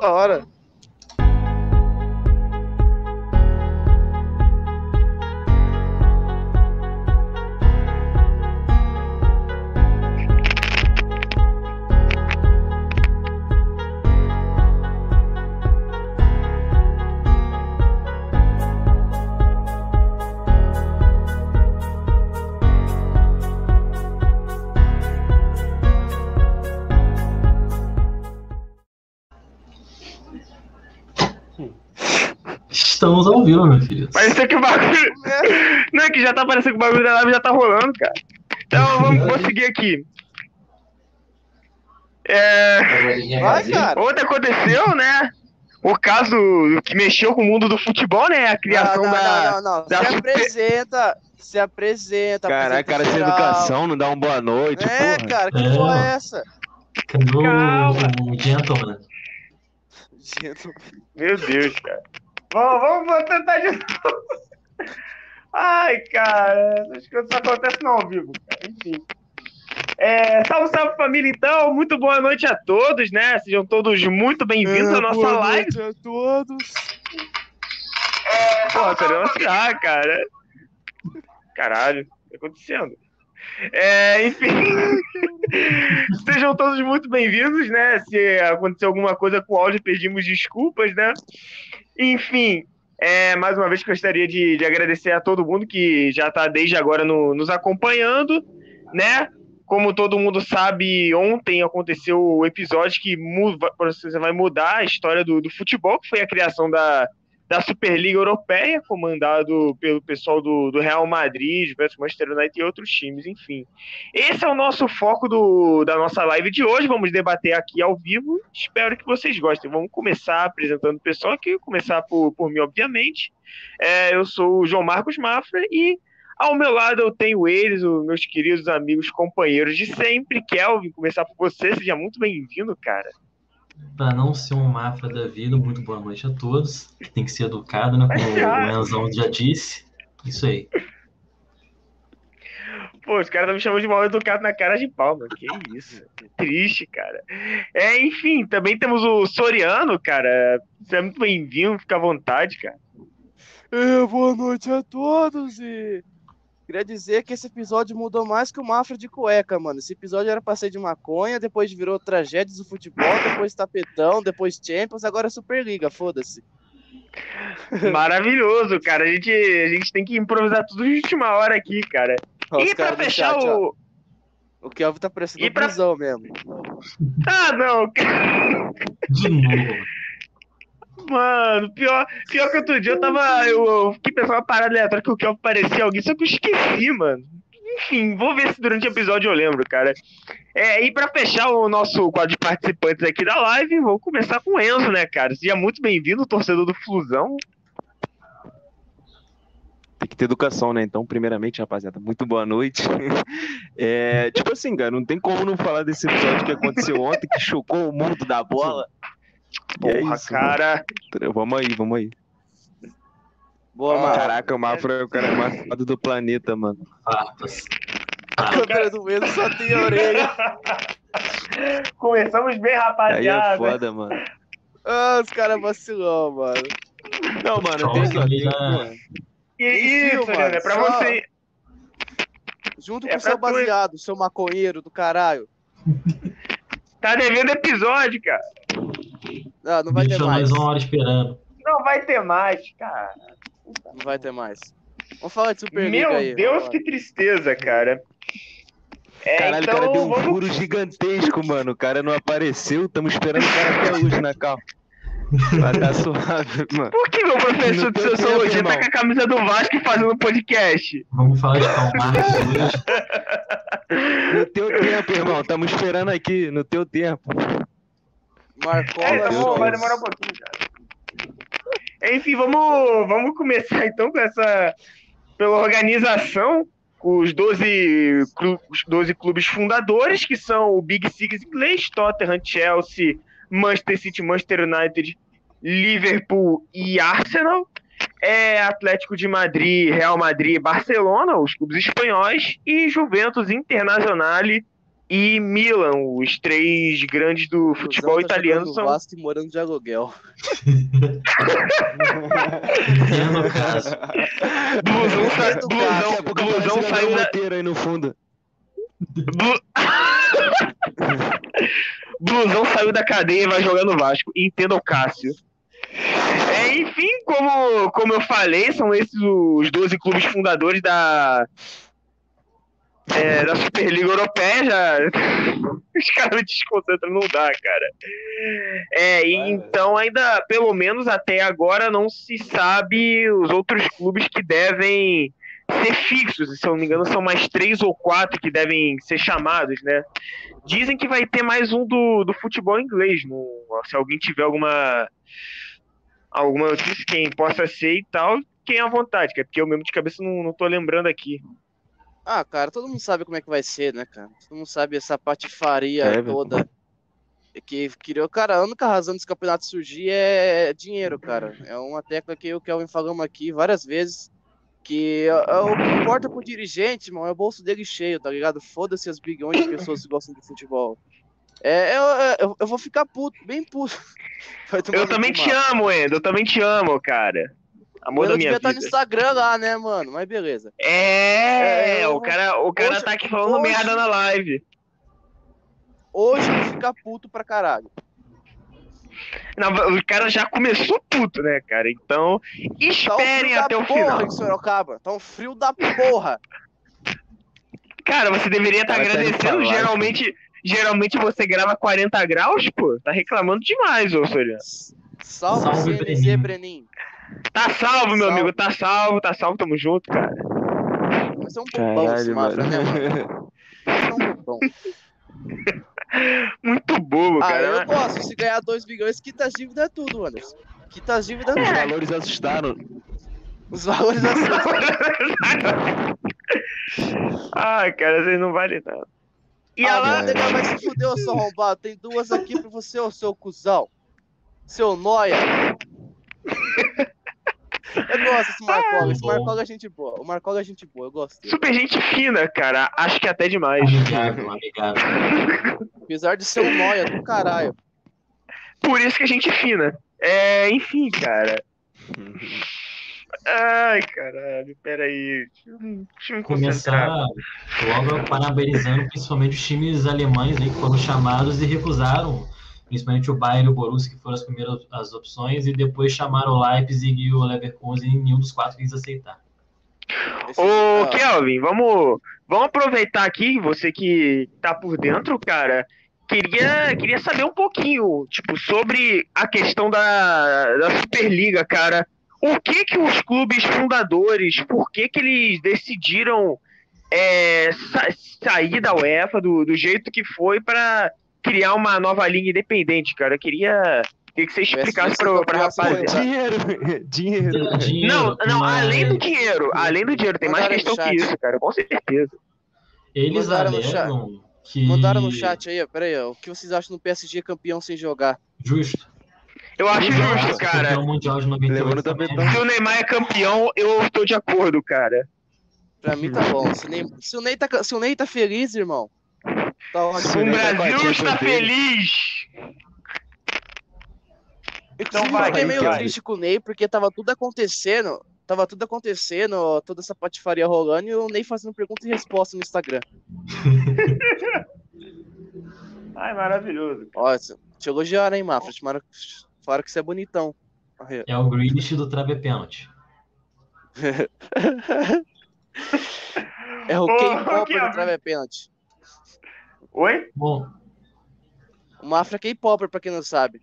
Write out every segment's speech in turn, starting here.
Da hora. Estamos ao vivo, meu filho. Pareceu que o bagulho. Não é que já tá parecendo que o bagulho da live já tá rolando, cara. Então vamos vou seguir aqui. É. Vai, cara. Ontem aconteceu, né? O caso que mexeu com o mundo do futebol, né? A criação não, não, da. não, não, não. da Se super- apresenta. Se apresenta. Caraca, cara, sem educação, não dá uma boa noite, É, porra. cara, que É. porra é essa? Cadê o- gentleman? Meu Deus, cara. Vamos, vamos, tentar de novo. Ai, cara, essas coisas só acontecem no ao vivo, cara. Enfim. É, salve, salve família, então. Muito boa noite a todos, né? Sejam todos muito bem-vindos à É, nossa boa live. noite a todos. Tô olhando assim, ah, cara. Caralho, o que tá acontecendo? É, enfim. Sejam todos muito bem-vindos, né? Se aconteceu alguma coisa com o áudio, pedimos desculpas, né? Enfim, é, mais uma vez gostaria de, de agradecer a todo mundo que já está desde agora no- nos acompanhando, né? Como todo mundo sabe, ontem aconteceu o episódio que mu- você vai mudar a história do, do futebol, que foi a criação da, da Superliga Europeia, comandado pelo pessoal do, do Real Madrid, Juventus, Manchester United e outros times, enfim. Esse é o nosso foco do, da nossa live de hoje. Vamos debater aqui ao vivo. Espero que vocês gostem. Vamos começar apresentando o pessoal aqui, começar por, por mim, obviamente. É, eu sou o João Marcos Mafra e ao meu lado eu tenho eles, os meus queridos amigos, companheiros de sempre. Kelvin, começar por você. Seja muito bem-vindo, cara. Para não ser um mafra da vida, muito boa noite a todos. Tem que ser educado, né? Como o Enzão já disse. Isso aí. Pô, os caras estão me chamando de mal educado na cara de pau, mano. Que isso. Que triste, cara. É, enfim, também temos o Soriano, cara. Você é muito bem-vindo, fica à vontade, cara. É, boa noite a todos e queria dizer que esse episódio mudou mais que o Mafra de cueca, mano. Esse episódio era pra ser de maconha, depois virou tragédias do futebol, depois tapetão, depois Champions, agora é Superliga, foda-se. Maravilhoso, cara. A gente, a gente tem que improvisar tudo de última hora aqui, cara. Ó, e pra fechar chat, ó. o. O Kelvin tá parecendo pra- prisão mesmo. Ah, não, cara. De novo. Mano, pior, pior que outro dia eu tava. Eu, eu fiquei pensando uma parada aleatória que o Kelvin parecia alguém, só que eu esqueci, mano. Enfim, vou ver se durante o episódio eu lembro, cara. É, e pra fechar o nosso quadro de participantes aqui da live, vou começar com o Enzo, né, cara? Seja muito bem-vindo, torcedor do Flusão. Tem que ter educação, né? Então, primeiramente, rapaziada, muito boa noite. É, tipo assim, cara, não tem como não falar desse episódio que aconteceu ontem, que chocou o mundo da bola. É Porra, isso, cara. mano. Vamos aí, vamos aí. Boa, Ah, Mafra. Caraca, o Mafra é o cara mais foda do planeta, mano. Farpas. A câmera do medo só tem a orelha. Começamos bem, Aí rapaziada. é foda, mano. Ah, os caras vacilão, mano. Não, mano, Só tem aqui, ó. que E isso, mano, né? Pra só- você. Junto É com o seu tu- baseado, seu maconheiro do caralho. Tá devendo episódio, cara. Ah, não vai ter Deixa mais. mais uma hora esperando. Não vai ter mais, cara. Não vai ter mais. Vamos falar de Superliga Meu aí. Deus, que tristeza, cara. É, Caralho, então, o cara deu um vamos... furo gigantesco, mano. O cara não apareceu, tamo esperando o cara até hoje na calma. Vai tá suave, mano. Por que meu professor de sociologia tá com a camisa do Vasco e fazendo podcast? Vamos falar de Karl Marx hoje. No teu tempo, irmão. Tamo esperando aqui, no teu tempo. Marcola É, tá bom, vai demorar um pouquinho, cara. Enfim, vamos, vamos começar então com essa. Pela organização, os 12, clu- os 12 clubes fundadores, que são o Big Six inglês, Tottenham, Chelsea, Manchester City, Manchester United, Liverpool e Arsenal. É Atlético de Madrid, Real Madrid e Barcelona, os clubes espanhóis, e Juventus Internacional e Milan, os três grandes do futebol italiano jogando são. Vasco e morando de aluguel. É. Blusão, sa... Blusão, blusão aparece saiu o da. Aí no fundo. Blu- Blusão saiu da cadeia e vai jogar no Vasco. Entenda o Cássio. É, enfim, como, como eu falei, são esses os 12 clubes fundadores da, é, da Superliga Europeia. Já... Os caras me desconcentram, não dá, cara. É, e Vai, então ainda, pelo menos até agora, não se sabe os outros clubes que devem ser fixos. Se eu não me engano, são mais três ou quatro que devem ser chamados, né? Dizem que vai ter mais um do, do futebol inglês. No, se alguém tiver alguma alguma notícia, quem possa ser e tal, quem à vontade, porque eu mesmo de cabeça não, não tô lembrando aqui. Ah, cara, todo mundo sabe como é que vai ser, né, cara? Todo mundo sabe essa patifaria É, velho. toda. Que criou, cara, a única razão desse campeonato surgir é dinheiro, cara. É uma tecla que eu e o Kelvin falamos aqui várias vezes. Que o que importa pro dirigente, mano, é o bolso dele cheio, tá ligado? Foda-se as bilhões de pessoas que gostam de futebol. É, eu, eu, eu vou ficar puto, bem puto. Eu também te amo, Endo, eu também te amo, cara. Amor Eu da minha devia estar no vida. Instagram lá, né, mano? Mas beleza. É, É, o cara, o cara hoje- tá aqui falando hoje- merda na live. Hoje ficar puto pra caralho. Não, o cara já começou puto, né, cara? Então, Tá um esperem até o porra final. em Sorocaba. Tá um frio da porra. Cara, você deveria estar tá indo agradecendo. geralmente, geralmente você grava 40 graus, pô. Tá reclamando demais, ô Soriano. Salve, Salve, CNZ, Breninho. Brenin. Tá salvo, meu Salve. amigo. Tá salvo, tá salvo. Tamo junto, cara. Mas é um bobão esse Caralho, Mafra, né, mano? É um bobão. Muito bobo, Ah, cara. eu gosto. Se ganhar 2 bilhões, quita as dívidas é tudo, Anderson. Quita as dívidas é Os tudo. valores assustaram. Os valores assim. Ai, cara, vocês não valem nada. E Ah, ela. lá, legal, vai se fuder, ô seu arrombado. Tem duas aqui pra você, ô seu cuzão. Seu noia. Eu gosto desse Marcola. Esse bom. Marcola é gente boa. O Marcola é gente boa, eu gosto dele. Super gente fina, cara. Acho que até demais. Amigável, amigável. Apesar de ser um noia do caralho. Por isso que a gente fina. É, enfim, cara. Ai, caralho, peraí. Deixa eu, me. Começar logo parabenizando principalmente os times alemães aí que foram chamados e recusaram, principalmente o Bayern e o Borussia, que foram as primeiras as opções, e depois chamaram o Leipzig e o Leverkusen, e nenhum dos quatro quis aceitar. Ô, Kelvin, vamos, vamos aproveitar aqui, você que tá por dentro, cara. Queria, queria saber um pouquinho, tipo, sobre a questão da, da Superliga, cara. O que que os clubes fundadores, por que que eles decidiram é, sa- sair da UEFA do, do jeito que foi para criar uma nova liga independente, cara? Eu queria, queria que você explicasse pra, pra rapaziada. Dinheiro, dinheiro. Dinheiro, Não, não, mas além do dinheiro, além do dinheiro, tem mais Mandaram questão no que isso, cara, com certeza. Eles Mandaram no chat. alegam que. Mandaram no chat aí, ó. Pera aí, ó. O que vocês acham do PSG campeão sem jogar? Justo. Eu acho Justo, justo, cara. campeão mundial de 98 Levando também. tapetão. Se o Neymar é campeão, eu tô de acordo, cara. Pra mim tá bom. Se, nem, se, o Ney tá, se o Ney tá feliz, irmão. Tá ótimo. O o Neymar Brasil está feliz. Vai, eu fiquei vai, meio vai. triste com o Ney, porque tava tudo acontecendo. Tava tudo acontecendo, toda essa patifaria rolando, e o Ney fazendo pergunta e resposta no Instagram. Ai, maravilhoso. Ó, te elogiaram, hein, Mafra? Te mara- Falaram que você é bonitão. É o Grealish do Trave Pênalti. É o Kevin. do Trave Pênalti. Oi? Bom, O Mafra é K-Popper, pra quem não sabe.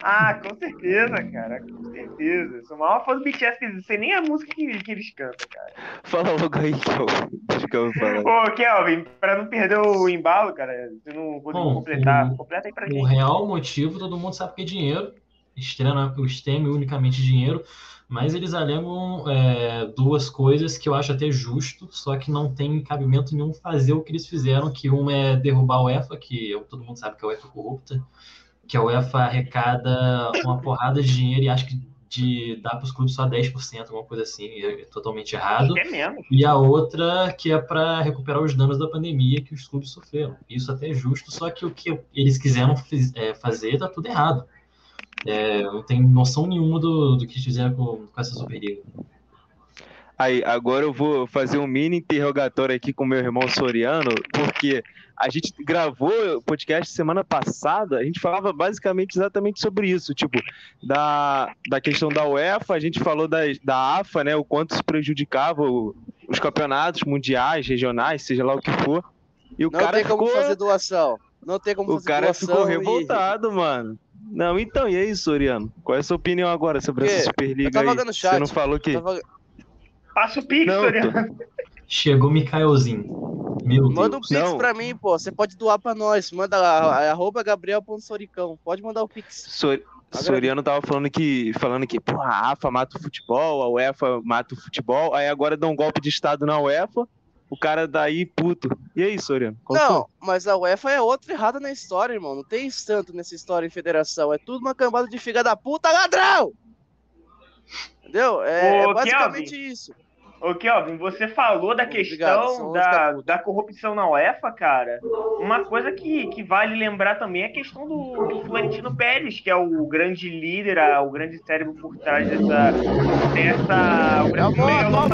Ah, com certeza, cara. Com certeza. Eu sou o maior fã do BTS, que sei nem a música que, que eles cantam, cara. Fala logo aí, Kelvin. O falar. Ô, Kelvin, pra não perder o embalo, cara, você não conseguiu Bom, completar. o- Completa aí pra o gente. real motivo todo mundo sabe que é dinheiro. Extrema, o extremo unicamente dinheiro. Mas eles alegam é, duas coisas que eu acho até justo, só que não tem cabimento nenhum fazer o que eles fizeram, que uma é derrubar a UEFA, que todo mundo sabe que a UEFA é corrupta, que a UEFA arrecada uma porrada de dinheiro e acho que de dar para os clubes só 10%, alguma coisa assim, é totalmente errado. É mesmo. E a outra que é para recuperar os danos da pandemia que os clubes sofreram. Isso até é justo, só que o que eles quiseram é, fazer tá tudo errado. É, não tem noção nenhuma do, do que fizeram com, com essa Superliga. Aí, agora eu vou fazer um mini interrogatório aqui com meu irmão Soriano, porque a gente gravou o podcast semana passada, a gente falava basicamente exatamente sobre isso, tipo, da, da questão da UEFA, a gente falou da, da AFA, né, o quanto se prejudicava o, os campeonatos mundiais, regionais, seja lá o que for. E o Não cara tem como ficou, fazer doação. Não tem como o fazer cara doação. ficou e- revoltado, mano. Não, então, e aí, Soriano? Qual é a sua opinião agora sobre essa Superliga Eu tava aí? no Você chat. não falou que... Tava- Passa o Pix, Não, Soriano. Chegou Mikaelzinho. Meu Manda um Deus. pix Não. pra mim, pô. Você pode doar pra nós. Manda lá, é arroba gabriel.soricão. Pode mandar o pix. Sor- Soriano tava falando que, falando que pô, a AFA mata o futebol, a UEFA mata o futebol, aí agora dá um golpe de Estado na UEFA, o cara daí puto. E aí, Soriano? Qual foi? Não, mas a UEFA é outra errada na história, irmão. Não tem santo nessa história em federação. É tudo uma cambada de filha da puta, ladrão! Entendeu? É, Ô, é basicamente isso. Ô, Kelvin, você falou da Obrigado, questão da, da corrupção na UEFA, cara. Uma coisa que, que vale lembrar também é a questão do, do Florentino Pérez, que é o grande líder, a- o grande cérebro por trás dessa. dessa o É a grande moto,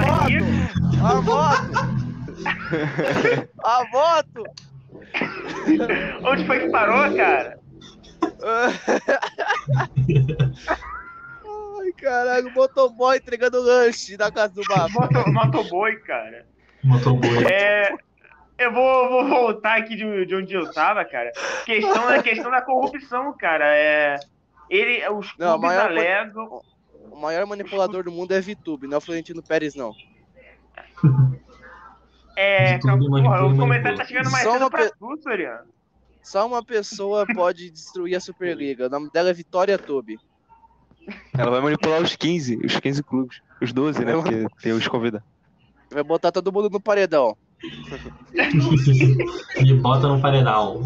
a moto! A moto! Onde foi que parou, cara? Ai, caralho, motoboy entregando lanche na casa do Bafo. Moto, motoboy, cara. Motoboy. É, eu vou, vou voltar aqui de, de onde eu tava, cara. Questão da questão da corrupção, cara. É, ele, os clubes Não, maior alegam. O maior manipulador do mundo é VTube, não é o Florentino Pérez, não. É, tudo porra, o comentário tá chegando mais Só cedo uma pra pe- tu, Soriano. Só uma pessoa pode destruir a Superliga. O nome dela é Vitória Tube. Ela vai manipular os 15, os 15 clubes. Os 12, né? Porque tem os convidados. Vai botar todo mundo no paredão. Me bota no paredão.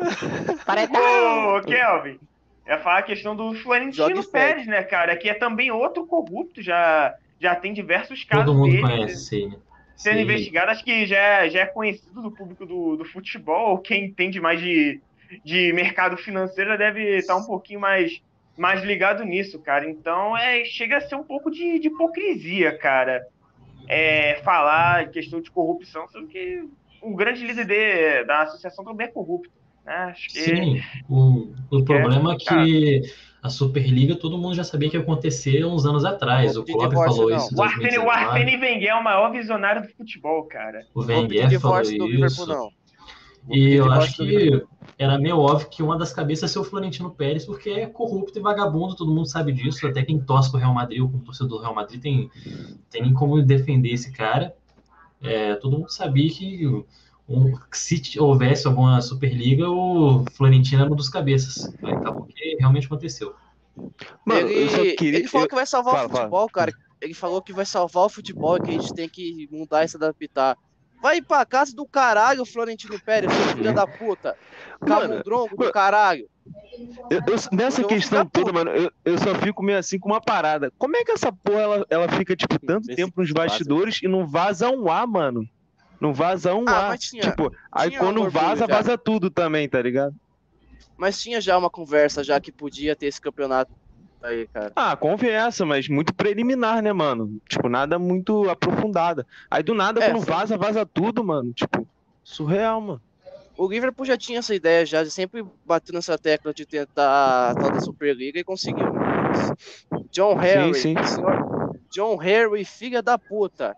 Ô, Kelvin, é falar a questão do Florentino. Pérez, né, cara? Que é também outro corrupto, já, já tem diversos casos Todo mundo dele conhece né? Sendo Sim. investigado. Acho que já, é- já é conhecido do público do, do futebol, quem entende mais de, de mercado financeiro já deve estar um pouquinho mais, mais ligado nisso, cara. Então, é, chega a ser um pouco de, de hipocrisia, cara. É, falar em questão de corrupção, sendo que o grande líder de- da associação também é corrupto. Né? Acho que Sim, o, o problema é cara. que a Superliga todo mundo já sabia que ia acontecer uns anos atrás. O De Klopp falou não. isso O Arsene, o 2019. Arsene Wenger é o maior visionário do futebol, cara. O Wenger falou isso. não. E eu acho que era meio óbvio que uma das cabeças é ser o Florentino Pérez, porque é corrupto e vagabundo, todo mundo sabe disso. Até quem torce pro Real Madrid ou como torcedor do Real Madrid tem, tem nem como defender esse cara. É, todo mundo sabia que um- que se houvesse alguma Superliga, o Florentino era um dos cabeças. Aí acabou que realmente aconteceu. Mano, ele, eu só queria. ele falou que vai salvar Fala, o futebol, cara. Ele falou que vai salvar o futebol e que a gente tem que mudar e se adaptar. Vai pra casa do caralho, Florentino Pérez, seu filho da puta. Camundrongo do caralho. eu- eu- nessa Eu questão toda, mano, eu, eu só fico meio assim com uma parada. Como é que essa porra ela, ela fica, tipo, tanto Vê se tempo nos vaza. bastidores e não vaza um A, mano? Não vaza um Ah, tinha- tipo, aí tinha quando um orgulho vaza, já. vaza tudo também, tá ligado? Mas tinha já uma conversa já que podia ter esse campeonato aí, cara. Ah, conversa, mas muito preliminar, né, mano? Tipo, nada muito aprofundada. Aí do nada, É, quando vaza, vaza tudo, mano. Tipo, surreal, mano. O Liverpool já tinha essa ideia já, sempre bateu nessa tecla de tentar a tal da Superliga e conseguiu. John Harry, sim. senhor John Harry, filha da puta.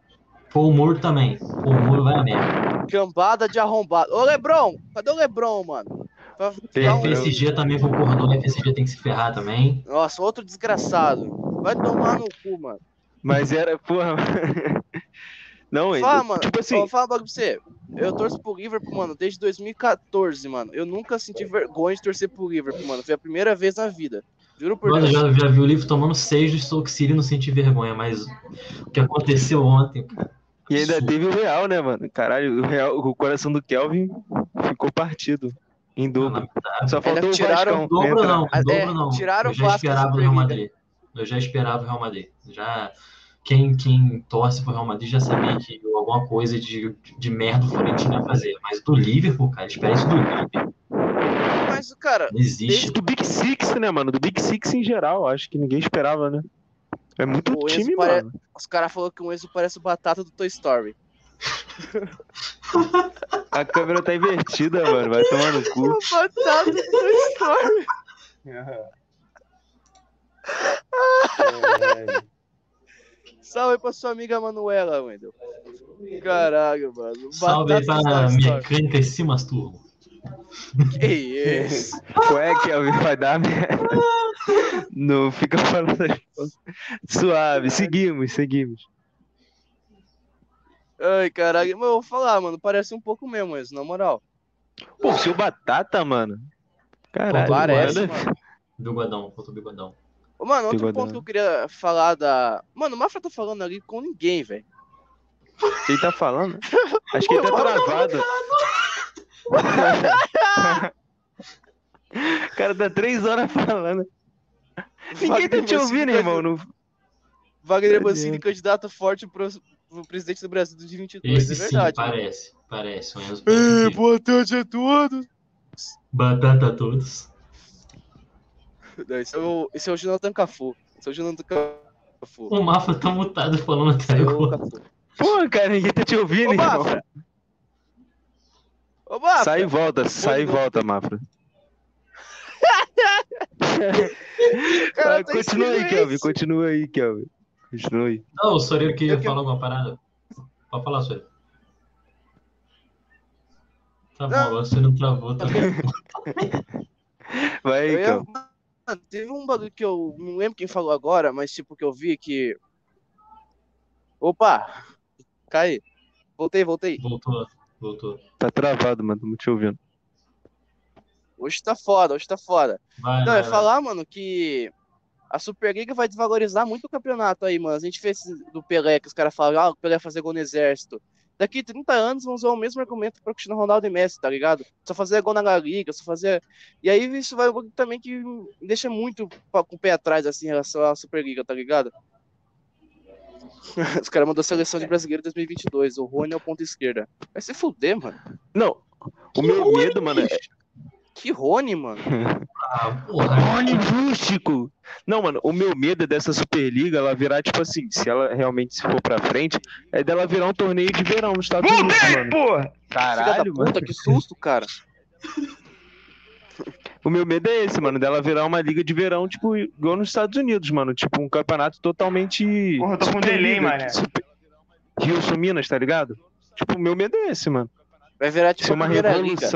Paul Moore também. Paul Moore vai a merda. Cambada de arrombado. Ô Lebron, cadê o Lebron, mano? Um-. FSG também concordou, a FSG tem que se ferrar também. Nossa, outro desgraçado. Vai tomar no cu, mano. Mas era, porra. Não, Fala, ainda. mano. Tipo assim, fala um bagulho pra você. Eu torço pro Liverpool, mano, desde 2014, mano. Eu nunca senti vergonha de torcer pro Liverpool, mano. Foi a primeira vez na vida. Juro por Mano, Deus. já, já vi o livro tomando seis do Stoke City e não senti vergonha, mas o que aconteceu ontem, cara, e ainda absurdo. teve o Real, né, mano? Caralho, o, Real, o coração do Kelvin ficou partido. Em dobro. lamentável. Só faltou o tiraram-. Em dobro não, É, dobro não. tiraram eu o já esperava do Real. Madrid. Eu já esperava o Real Madrid. Já quem, quem torce pro Real Madrid já sabia que alguma coisa de, de merda o Florentino ia fazer. Mas do Liverpool, cara, espera isso do Liverpool. Mas, cara, Não existe. Do Big Six, né, mano? Do Big Six em geral, acho que ninguém esperava, né? É muito O Enzo time, pare- mano. os caras falaram que o Enzo parece o batata do Toy Story. A câmera tá invertida, mano. Vai tomar no cu. O batata do Toy Story. Salve pra sua amiga Manuela, Wendel. Caralho, mano. Salve Batata do pra mecânica e Simas Turbo. Que isso? Ué, Kelvin, vai dar merda. Não fica falando. Suave, seguimos, seguimos. Ai, caralho. Mas eu vou falar, mano. Parece um pouco mesmo isso, na moral. Pô, o seu batata, mano. Caralho, Parece, mano. Bigodão, faltou bigodão. Ô, Mano, outro Bigodão. ponto que eu queria falar da. Mano, o Mafra tá falando ali com ninguém, velho. Quem tá falando? Acho que ele tá travado. O cara tá três horas falando. Ninguém tá te ouvindo, irmão. Não... Wagner Mancini, candidato forte pro, pro presidente do Brasil de 2022. Esse é sim, verdade. mano. parece. Parece. É, boa tarde a todos. Batata a todos. Não, esse, é o, esse é o Jonathan Cafu. Esse é o Jonathan Cafu. O Mafra tá mutado falando até é agora. Pô, cara, ninguém tá te ouvindo, Ô, irmão. Mafra. Ô, Mafra. Sai e volta, sai e volta, Mafra. Cara, Vai, tá continua aí. Kelvin. Continua aí, Kelvin. Continua aí. Não, o Soreiro queria Eu que- falar alguma parada. Pode falar, Soreiro. Tá bom, Não. agora você não travou. Tá Vai aí, Kelvin. Mano, teve um bagulho que eu não lembro quem falou agora, mas tipo que eu vi que. Opa! Cai. Voltei, voltei. Voltou, voltou. Tá travado, mano. Tamo te ouvindo. Hoje tá foda, hoje tá foda. Vai, Não, vai, é vai. falar, mano, que a Superliga vai desvalorizar muito o campeonato aí, mano. A gente fez esse do Pelé, que os caras falam, ah, o Pelé ia fazer gol no exército. Daqui 30 anos vão usar o mesmo argumento para Cristiano Ronaldo e Messi, tá ligado? Só fazer gol na La Liga, só fazer. E aí isso vai também que me deixa muito com o pé atrás, assim, em relação à Superliga, tá ligado? Os caras mandou seleção de brasileiro 2022. O Rony é o ponto esquerda. Vai se fuder, mano. Não, o meu medo, mano, é. Que Rony, mano. Ah, porra. Rony Rústico! Não, mano, o meu medo é dessa Superliga ela virar, tipo assim, se ela realmente se for pra frente, é dela virar um torneio de verão nos Estados Unidos, Mudei, mano. porra! Caralho, puta, mano. que susto, cara. O meu medo é esse, mano, dela virar uma liga de verão, tipo, igual nos Estados Unidos, mano. Tipo, um campeonato totalmente. Porra, eu tô com delay, mané. super- Rio Minas, tá ligado? Tipo, o meu medo é esse, mano. Vai virar tipo a uma primeira liga.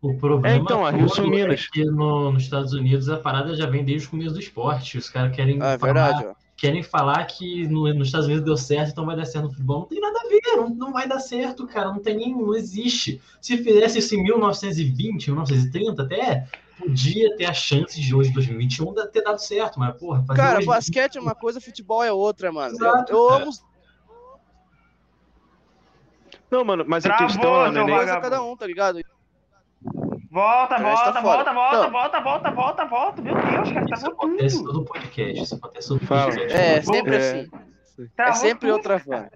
O problema É, então, a Rio Minas. é que no- nos Estados Unidos a parada já vem desde o começo do esporte. Os caras querem, Ah, é falar, querem falar que no- nos Estados Unidos deu certo, então vai dar certo no futebol. Não tem nada a ver, não, não vai dar certo, cara. Não tem nem, não existe. Se fizesse isso em 1920, 1930 até, podia ter a chance de hoje, 2021, da- ter dado certo. Mas, porra, fazer Cara, hoje- basquete é uma coisa, futebol é outra, mano. Eu, Exato, eu cara. amo Não, mano, mas a Travou, questão, é a vagabundo. cada um, tá ligado? Volta, O resto volta, tá volta, volta, Não. volta, volta, volta, volta. Meu Deus, cara, Isso travou acontece tudo. todo podcast. Isso acontece todo podcast. É, sempre É. assim. É Travou sempre tudo, outra van.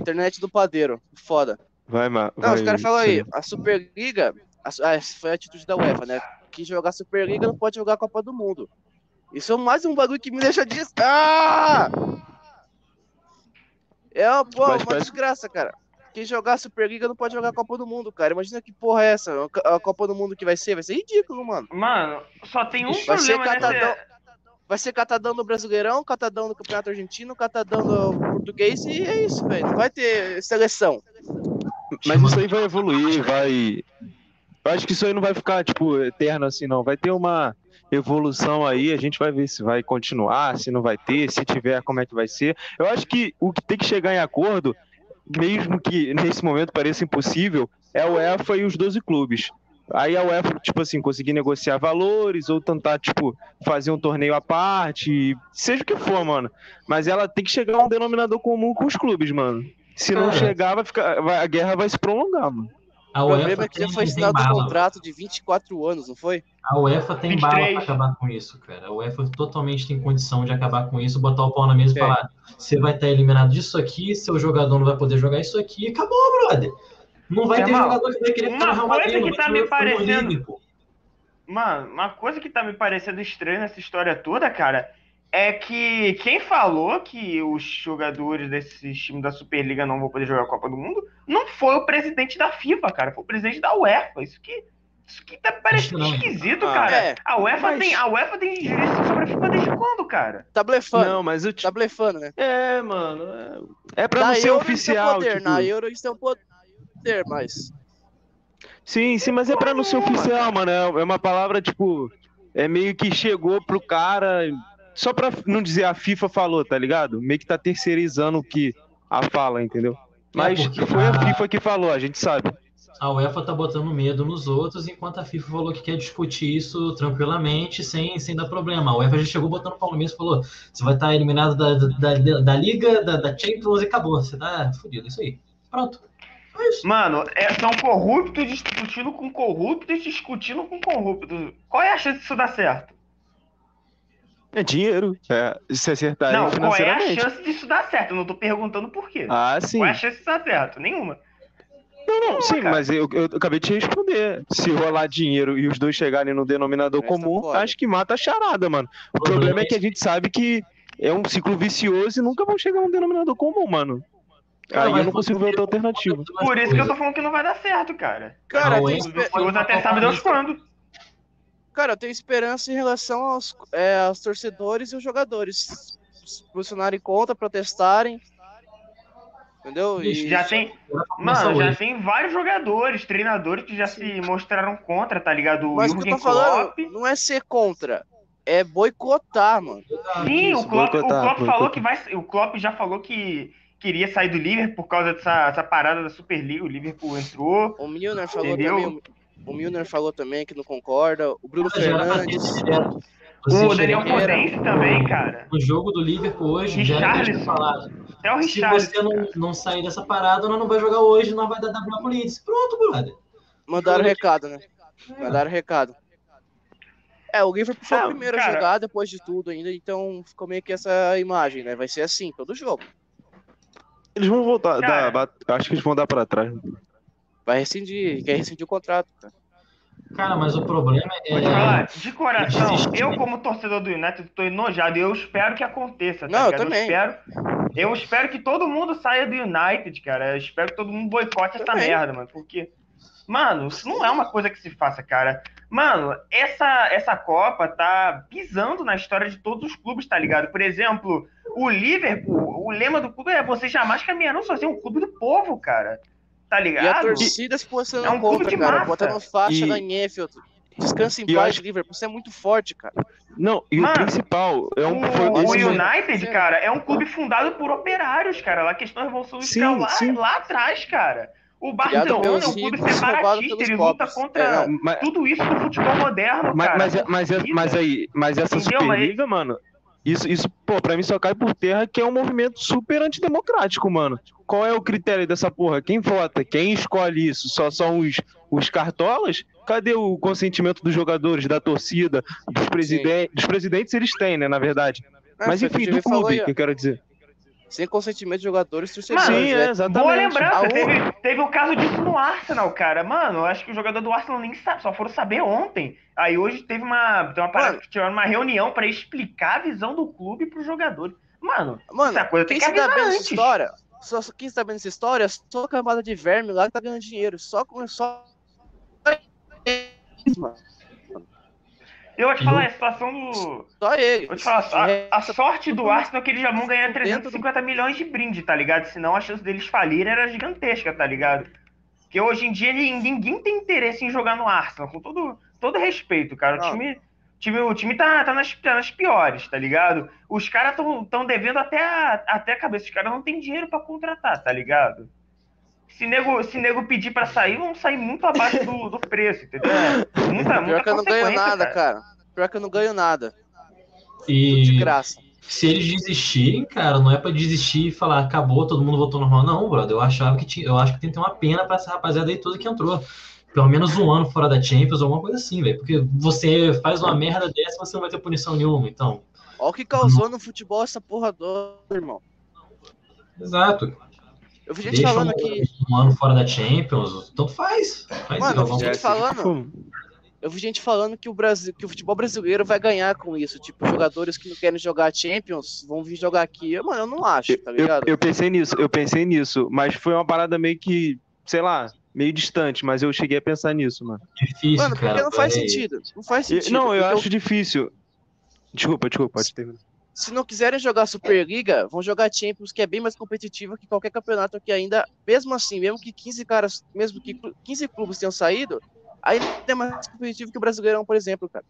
Internet do padeiro. Foda. Vai, ma... Não, vai, os caras falam aí, a Superliga. A, ah, essa foi a atitude da UEFA, né? Quem jogar Superliga não pode jogar a Copa do Mundo. Isso é mais um bagulho que me deixa disso. Ah! É uma, pô, Mas uma desgraça, cara. Quem jogar Superliga não pode jogar a Copa do Mundo, cara. Imagina que porra é essa? A Copa do Mundo que vai ser? Vai ser ridículo, mano. Mano, só tem um Vai ser problema catadão. nessa... Vai ser catadão do Brasileirão, catadão do Campeonato Argentino, catadão do Português e é isso, velho. Não vai ter seleção. Mas isso aí vai evoluir, vai. Eu acho que isso aí não vai ficar, tipo, eterno assim, não. Vai ter uma evolução aí, a gente vai ver se vai continuar, se não vai ter, se tiver, como é que vai ser. Eu acho que o que tem que chegar em acordo, mesmo que nesse momento pareça impossível, é a UEFA e os 12 clubes. Aí a UEFA, tipo assim, conseguir negociar valores ou tentar, tipo, fazer um torneio à parte, seja o que for, mano. Mas ela tem que chegar a um denominador comum com os clubes, mano. Se não Cara. chegar, vai ficar, vai- a guerra vai se prolongar, mano. A O problema UEFA é que já foi assinado um contrato de 24 anos, não foi? A UEFA tem 23. bala pra acabar com isso, cara. A UEFA totalmente tem condição de acabar com isso, botar o pau na mesa e É. falar: você vai estar eliminado disso aqui, seu jogador não vai poder jogar isso aqui, acabou, brother. Não vai ter Irmão, jogador que vai querer uma coisa Madrid, que tá me parecendo-. Mano, uma coisa que tá me parecendo estranha nessa história toda, cara, é que quem falou que os jogadores desse time da Superliga não vão poder jogar a Copa do Mundo não foi o presidente da FIFA, cara, foi o presidente da UEFA. Isso que, isso que tá parecendo esquisito, Ah, cara. é. A, UEFA Mas- tem, a UEFA tem jurisdição sobre a FIFA desde quando, cara? Tá blefando. Não, mas eu. Tá blefando, né? É, mano. É, é pra Na não ser Euro oficial. Poder, tipo. Na Euro eles têm um poder, mas. Sim, sim, mas é pra não ser oficial, mano. É é uma palavra, tipo. É meio que chegou pro cara. Só pra não dizer a FIFA falou, tá ligado? Meio que tá terceirizando o que a fala, entendeu? Mas porque foi a- FIFA que falou, a gente sabe. A UEFA tá botando medo nos outros, enquanto a FIFA falou que quer discutir isso tranquilamente, sem, sem dar problema. A UEFA já chegou botando o mesmo e falou: você vai estar eliminado da, da, da, da Liga, da, da Champions e acabou. Você tá fudido, isso aí. Pronto. É isso. Mano, é- são corruptos discutindo com corruptos, discutindo com corruptos. Qual é a chance disso dar certo? É dinheiro. É, se acertarem não, qual é a chance disso dar certo? Eu não tô perguntando por quê. Ah, sim. Qual é a chance disso dar certo? Nenhuma. Não, não, sim, cara. mas eu, eu acabei de te responder. Se rolar dinheiro e os dois chegarem no denominador comum, fora. acho que mata a charada, mano. O problema é que a gente sabe que é um ciclo vicioso e nunca vão chegar num denominador comum, mano. Aí eu não consigo ver outra alternativa. Por isso que eu tô falando que não vai dar certo, cara. Cara, uma até sabe Deus quando. Cara, eu tenho esperança em relação aos, é, aos torcedores e os jogadores se posicionarem contra, protestarem. Entendeu? E Já tem, mano, já hoje. tem vários jogadores, treinadores que já se mostraram contra, tá ligado? O Mas o que eu tô falando Klopp. não é ser contra, é boicotar, mano. Sim, o Isso, Klopp, o Klopp falou que vai. O Klopp já falou que queria sair do Liverpool por causa dessa, dessa parada da Superliga. O Liverpool entrou. O Milner falou Entendeu? também. O Milner falou também que não concorda. O Bruno Fernandes. O Daniel chega Podense também, cara. no jogo do Liverpool hoje, falado. Até o Se Richard. você não, não sair dessa parada, nós não vai jogar hoje, nós vai dar W na Leeds. Pronto, brother. Mandaram recado, né? Mandaram recado. É, o Liverpool foi Ah, o primeiro a cara. jogar depois de tudo ainda, então ficou meio que essa imagem, né? Vai ser assim, todo jogo. Eles vão voltar, Cara. dar- acho que eles vão dar pra trás. Vai rescindir, quer rescindir o contrato. Cara. Cara, mas o problema é. Vou te falar, de coração, eu como torcedor do United tô enojado e eu espero que aconteça, tá Não, eu ligado? também. espero, eu espero que todo mundo saia do United, cara. Eu espero que todo mundo boicote essa Também. merda, mano, porque mano, isso não é uma coisa que se faça, cara. Mano, essa essa Copa tá pisando na história de todos os clubes, tá ligado? Por exemplo, o Liverpool, o lema do clube é você jamais caminharão sozinho, um clube do povo, cara. Tá E a ligado? torcida se posicionando É um clube contra, de cara. massa. Botando faixa E- na Neffield. Descansa em E paz, acho- Liverpool. Você é muito forte, cara. Não, e Mano, o principal é um. O, o United, cara, é um clube fundado por operários, cara. Lá a questão Industrial lá, sim. lá atrás, cara. O Barcelona é um clube roubado separatista, ele luta pobres. contra É, não, mas, tudo isso do futebol moderno, mas, cara. mas, mas, Torcida. mas aí, mas essa Entendeu? Mas- Superliga, mano, isso, isso, pô, pra mim só cai por terra que é um movimento super antidemocrático, mano. Qual é o critério dessa porra? Quem vota? Quem escolhe isso? Só são os, os cartolas? Cadê o consentimento dos jogadores, da torcida, dos, presidentes? dos presidentes? Eles têm, né, na verdade. É, Mas enfim, do clube, que eu quero dizer. Sem consentimento de jogadores, torcedores. Mano, Sim, é, né? exatamente. Boa lembrança, teve, teve o caso disso no Arsenal, cara. Mano, acho que o jogador do Arsenal nem sabe, só foram saber ontem. Aí hoje teve uma, teve uma parada Mano. que tiveram uma reunião pra explicar a visão do clube pros jogadores. Mano, Mano, essa coisa tem quem que se dá bem antes. história, só, quem dá bem nessa história é só a camada de verme lá que tá ganhando dinheiro. Só com só. Mano, eu vou te falar, a situação do. Só ele. Vou te falar, a, a sorte do Arsenal é que eles já vão ganhar Dentro do- 350 milhões de brinde, tá ligado? Senão a chance deles falirem era gigantesca, tá ligado? Porque hoje em dia ninguém, tem interesse em jogar no Arsenal, com todo, todo respeito, cara. O Não. time, time, o time tá, tá, nas, tá nas piores, tá ligado? Os caras tão, tão devendo até a, até a cabeça. Os caras não tem dinheiro pra contratar, tá ligado? Se nego, se nego pedir pra sair, vão sair muito abaixo do, do preço, entendeu? Muita, muita Pior que eu não ganho nada, cara. cara. Pior que eu não ganho nada. Tudo de E, graça. se eles desistirem, cara, não é pra desistir e falar acabou, todo mundo voltou normal. Não, brother. Eu achava que tinha, eu acho que tem que ter uma pena pra essa rapaziada aí toda que entrou. Pelo menos um ano fora da Champions, alguma coisa assim, velho. Porque você faz uma merda dessa, você não vai ter punição nenhuma, então. Olha o que causou no futebol essa porra toda, irmão. Exato. Eu vi gente Deixa falando um, aqui. um ano fora da Champions, então faz. faz Mano, eu vi gente falando. Eu vi gente falando que o Brasil, que o futebol brasileiro vai ganhar com isso. Tipo, jogadores que não querem jogar Champions vão vir jogar aqui. Mano, eu não acho, tá Eu, ligado? eu pensei nisso, eu pensei nisso, mas foi uma parada meio que, sei lá, meio distante, mas eu cheguei a pensar nisso, mano. Difícil, Mano, porque cara. não faz sentido. Não faz sentido. não, eu acho difícil. Desculpa, desculpa, pode terminar. Se não quiserem jogar Superliga, vão jogar Champions, que é bem mais competitiva que qualquer campeonato que ainda, mesmo assim, mesmo que 15 caras, mesmo que clu- 15 clubes tenham saído, ainda é mais competitivo que o Brasileirão, por exemplo, cara.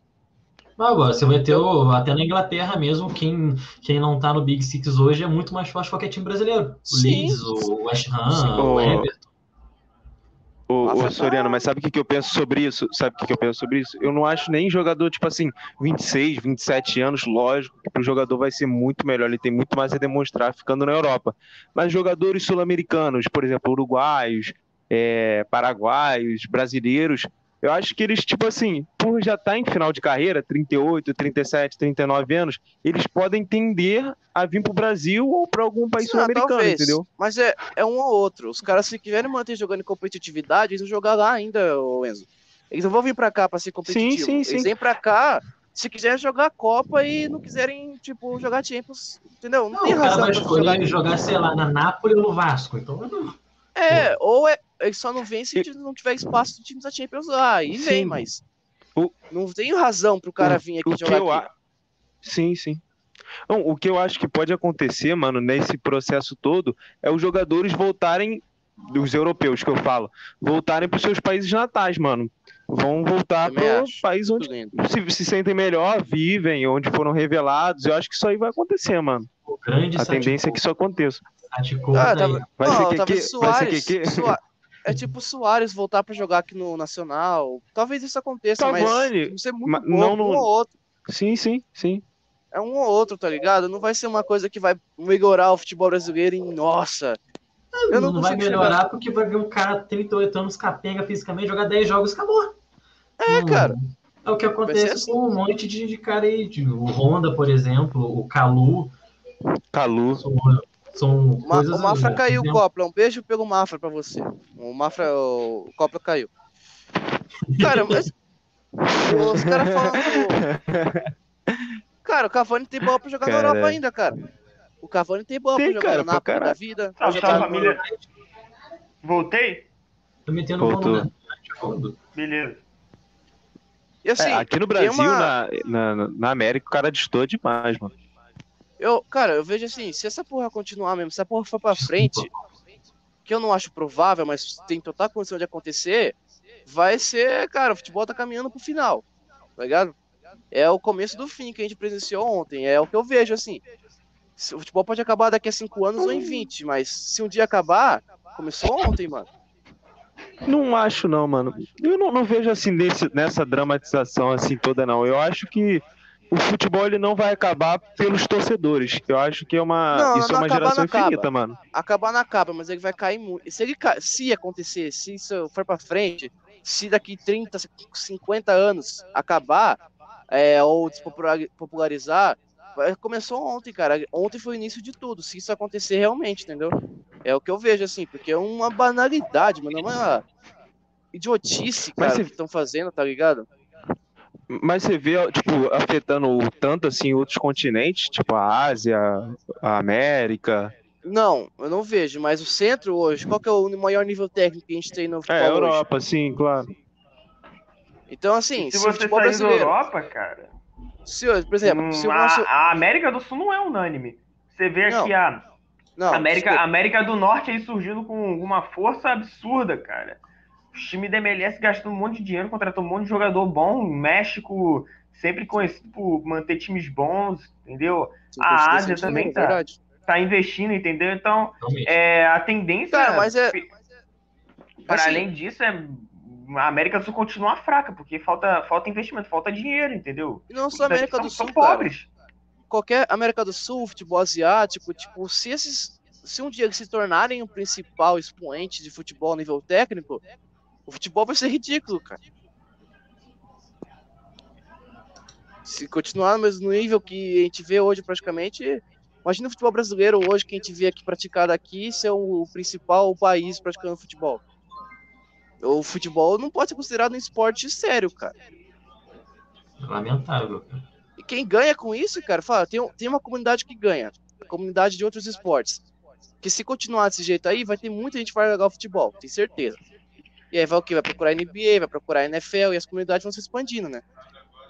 Mas agora, você vai ter o, até na Inglaterra mesmo, quem, quem não tá no Big Six hoje é muito mais forte que qualquer time brasileiro. O Sim. Leeds, o West Sim. Ham, o O- Everton. Ô, ô, Rafa, Soriano, mas sabe o que, que eu penso sobre isso? Sabe o que, que eu penso sobre isso? Eu não acho nem jogador, tipo assim, 26, 27 anos, lógico que pro jogador vai ser muito melhor, ele tem muito mais a demonstrar ficando na Europa. Mas jogadores sul-americanos, por exemplo, uruguaios, é, paraguaios, brasileiros, eu acho que eles, tipo assim, por já estar em final de carreira, 38, 37, 39 anos, eles podem tender a vir pro Brasil ou para algum país Ah, sul-americano, entendeu? Mas é, é um ou outro. Os caras, se quiserem manter jogando em competitividade, eles vão jogar lá ainda, ô Enzo. Eles não vão vir pra cá pra ser competitivo. sim, sim. Eles vêm pra cá se quiserem jogar a Copa e não quiserem, tipo, jogar Champions. Entendeu? Não, Não, tem o cara razão vai pra escolher jogar. jogar, sei lá, na Nápoles ou no Vasco. Então, não. É, ou é, ele só não vem se não tiver espaço de times da Champions lá. Aí Sim. vem, mas. O- Não tem razão pro cara O- vir aqui o que jogar eu aqui. Sim, sim. Não, o que eu acho que pode acontecer, mano, nesse processo todo, é os jogadores voltarem, dos europeus que eu falo, voltarem para seus países natais, mano. Vão voltar para o país onde se, se sentem melhor, vivem, onde foram revelados. Eu acho que isso aí vai acontecer, mano. O grande A tendência é que isso aconteça. Ah, tava- Vai Não, ser que que- Soares, É tipo Soares voltar pra jogar aqui no Nacional. Talvez isso aconteça, Cavani, mas não ser muito mas pouco, não no- um ou outro. Sim, sim, sim. É um ou outro, tá ligado? Não vai ser uma coisa que vai melhorar o futebol brasileiro em nossa. Eu não, não, vai melhorar chegar- porque vai ver um cara 38 anos capenga fisicamente, jogar 10 jogos acabou. É, Não- cara. É o que acontece assim. com um monte de, de cara aí. de- o Honda, por exemplo, o Calu. Calu. São, são Ma- o Mafra né, caiu. Copla. Um beijo pelo Mafra pra você. O Mafra, o Copla caiu. Cara, mas. Os caras falando. Cara, o Cavani tem bola pra jogar na Cara. Europa ainda, cara. O Cavani tem bola Tem, pra jogar cara, na Napoli da vida. Jogar salve, no- família. Voltei? Tô metendo o Voltou. Honda. Fundo. Beleza. E assim, É, aqui no Brasil, uma- na, na, na América, o cara destoa demais, mano. eu, cara, eu vejo assim, se essa porra continuar mesmo, se a porra for pra frente, que eu não acho provável, mas tem total condição de acontecer, vai ser, cara, o futebol tá caminhando pro final, tá ligado? É o começo do fim que a gente presenciou ontem, é o que eu vejo, assim. O futebol pode acabar daqui a 5 anos ou em 20, mas se um dia acabar, começou ontem, mano. Não acho, não, mano. Eu não, não vejo assim nesse, nessa dramatização assim toda, não. Eu acho que o futebol ele não vai acabar pelos torcedores. Eu acho que é uma. Não, isso não é uma geração não acaba. infinita, mano. Acabar não acaba, mas ele vai cair muito. Se, ele se acontecer, se isso for pra frente, se daqui 30, 50 anos acabar, é, ou despopular- popularizar, vai- começou ontem, cara. Ontem foi o início de tudo. Se isso acontecer realmente, entendeu? É o que eu vejo, assim, porque é uma banalidade, mano. É uma idiotice, cara, você- que estão fazendo, tá ligado? Mas você vê, tipo, afetando tanto assim outros continentes, tipo a Ásia, a América. Não, eu não vejo, mas o centro hoje, qual que é o maior nível técnico que a gente tem no futebol É, hoje? Europa, sim, claro. Então, assim, se se, o você sair da brasileiro. Europa, cara, Se, por exemplo, se o hum, nosso. a, a América do Sul não é unânime. Você vê Não, aqui a Não, América, a América do Norte aí surgindo com uma força absurda, cara. Os times da MLS gastando um monte de dinheiro, contratou um monte de jogador bom. O México sempre conhecido por manter times bons, entendeu? se a Ásia também dinheiro, tá. verdade. Tá investindo, entendeu? Então, é, a tendência. Cara, mas é- Para assim- além disso, é a América do Sul continua fraca, porque falta, falta investimento, falta dinheiro, entendeu? E não só a América são- do são Sul, cara. pobres. qualquer América do Sul, futebol asiático, tipo, se esses se um dia eles se tornarem o principal expoente de futebol a nível técnico, o futebol vai ser ridículo, cara. Se continuar no mesmo nível que a gente vê hoje praticamente, imagina o futebol brasileiro hoje que a gente vê aqui praticado aqui ser o principal país praticando futebol. O futebol não pode ser considerado um esporte sério, cara. Lamentável, cara. E quem ganha com isso, cara, fala, tem, tem uma comunidade que ganha, comunidade de outros esportes. Que se continuar desse jeito aí, vai ter muita gente que vai jogar o futebol, tenho certeza. E aí vai o quê? Vai procurar NBA, vai procurar NFL e as comunidades vão se expandindo, né?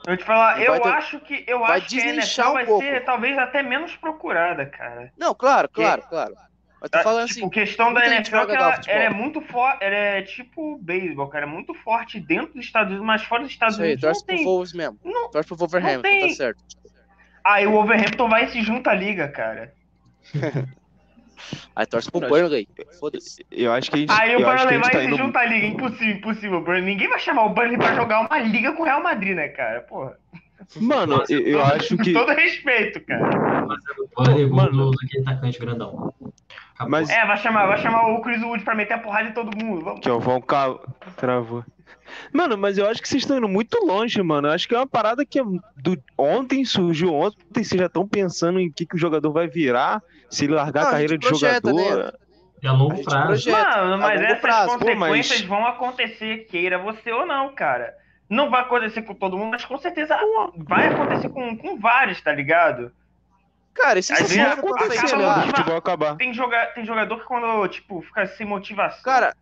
Eu te falar, eu ter- acho que eu vai acho que a NFL um vai pouco. ser talvez até menos procurada, cara. Não, claro, claro, claro. Mas tô Tá, falando tipo, assim, questão da NFL vai que ela, ela é muito forte, ela é tipo beisebol, cara, é muito forte dentro dos Estados Unidos, mas fora dos Estados isso aí, Unidos torce não pro tem. Wolves mesmo. não- torce pro Wolverhampton, tem- tá certo. Aí o Wolverhampton vai e se junta à liga, cara. Aí torce pro Burnley. Foda-se. Eu acho que a gente, Aí o Burnley vai tá e se indo. junta à liga, impossível, impossível, Burnley. Ninguém vai chamar o Burnley pra jogar uma liga com o Real Madrid, né, cara? Porra. Mano, eu, eu acho que. Com todo respeito, cara. O Burnley Mano. do, daquele atacante grandão. Acabou. Mas- É, vai chamar, vai chamar o Chris Wood pra meter a porrada em todo mundo. Vamos. Que o Von Cal... Travou. Mano, mas eu acho que vocês estão indo muito longe, mano. Eu acho que é uma parada que é do... ontem surgiu ontem. Vocês já estão pensando em que, que o jogador vai virar, se ele largar Não, a a carreira gente de projeta, jogador. né? É a longo a prazo. projeta. Mano, mas essas prazo. Pô, consequências mas- vão acontecer, queira você ou não, cara. Não vai acontecer com todo mundo, mas com certeza vai acontecer com, com vários, tá ligado? Cara, esse Às vezes sistema pra acontece, frente, acaba motiva- futebol acabar. Tem, joga, tem jogador que quando, tipo, fica sem motivação. Cara,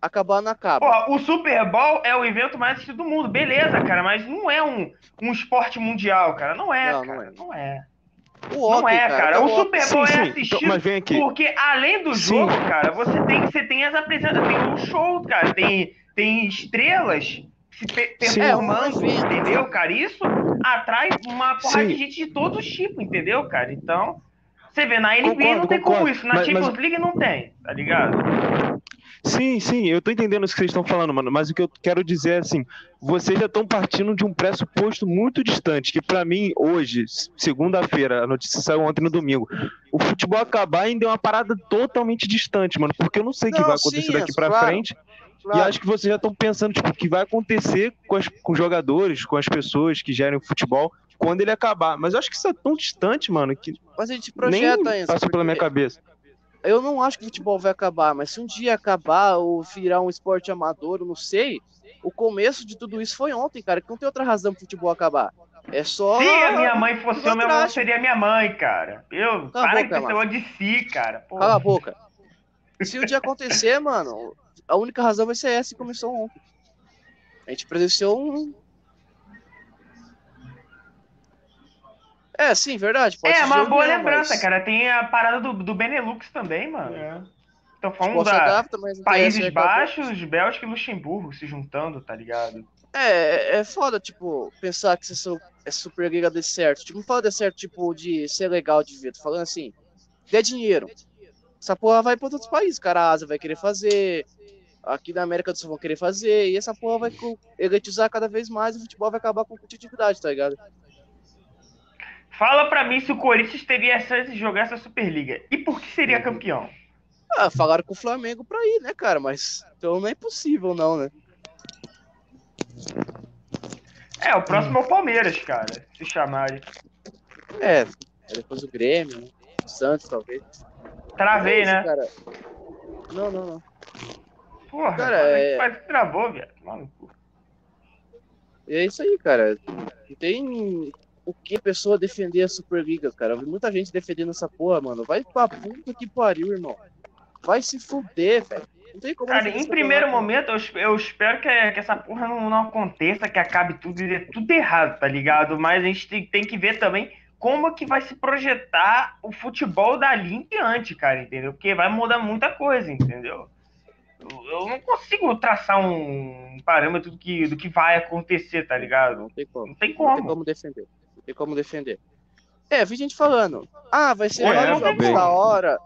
acabar não acaba. Porra, o Super Bowl é o evento mais assistido do mundo, beleza, cara, mas não é um, um esporte mundial, cara. Não é, Não, não cara. é. Não é. o Não hockey, é, cara. tá O. Super Sim, Bowl é sim. assistido Então, aqui. Porque além do Sim. jogo, cara, você tem, você tem as apresentações, tem o show, cara, tem, tem estrelas se Sim. performando, É, um entendeu, cara? Isso atrai uma porrada Sim. de gente de todos os tipos, entendeu, cara? Então, você vê, na NBA Concordo, não tem como concordo. isso, na Mas- Champions mas- League não tem, tá ligado? Sim, sim, eu tô entendendo isso que vocês estão falando, mano, mas o que eu quero dizer é assim, vocês já estão partindo de um pressuposto muito distante, que pra mim, hoje, segunda-feira, a notícia saiu ontem no domingo, o futebol acabar ainda é uma parada totalmente distante, mano, porque eu não sei o que vai acontecer sim, daqui pra claro, frente, e Claro. acho que vocês já estão pensando, tipo, o que vai acontecer com, as- com os jogadores, com as pessoas que gerem o futebol, quando ele acabar, mas eu acho que isso é tão distante, mano, que Mas a gente nem projeta isso. passou pela minha cabeça. Eu não acho que o futebol vai acabar, mas se um dia acabar ou virar um esporte amador, eu não sei. O começo de tudo isso foi ontem, cara, que não tem outra razão pro futebol acabar. É só. Se a minha mãe fosse eu, traste. seria minha mãe, cara. Eu, Cala para boca, que negócio de si, cara. Pô. Cala a boca. Se o dia acontecer, mano, a única razão vai ser essa que começou ontem. A gente presenciou um. É, sim, verdade. Pode É, ser uma boa lembrança, mas cara. Tem a parada do, do Benelux também, mano. Então falando da Países acabou. Baixos, Bélgica e Luxemburgo se juntando, tá ligado? É, é foda, tipo, pensar que essa, essa Superliga dê certo. Tipo, não fala de certo, tipo, de ser legal de ver. Tô falando assim, dê dinheiro. Essa porra vai pra outros países, cara. A Ásia vai querer fazer, aqui na América do Sul vão querer fazer, e essa porra vai elitizar cada vez mais e o futebol vai acabar com a competitividade, tá ligado? Fala pra mim se o Corinthians teria a chance de jogar essa Superliga. E por que seria Uhum. campeão? Ah, falaram com o Flamengo pra ir, né, cara? Mas então não é impossível, não, né? É, o próximo é o Palmeiras, cara. Se chamarem. É, é depois o Grêmio, né? o Santos, talvez. Travei, É isso, né? Cara. Não, não, não. Porra, Cara, é- quase travou. Mano, E é isso aí, cara. Tem o que a pessoa defender a Superliga, cara. Eu vi muita gente defendendo essa porra, mano. Vai pra puta que pariu, irmão. Vai se fuder, velho. Não tem como. Cara, em primeiro momento, eu, eu espero que, que essa porra não, não aconteça, que acabe tudo e dê tudo errado, tá ligado? Mas a gente tem, tem que ver também como que vai se projetar o futebol dali em diante, cara, entendeu? Porque vai mudar muita coisa, entendeu? Eu, não consigo traçar um parâmetro do que, do que vai acontecer, tá ligado? Não tem como. Não tem Não tem como. como defender. Não tem como defender. É, vi gente falando. Ah, vai ser É, vários não tem jogos como. da hora.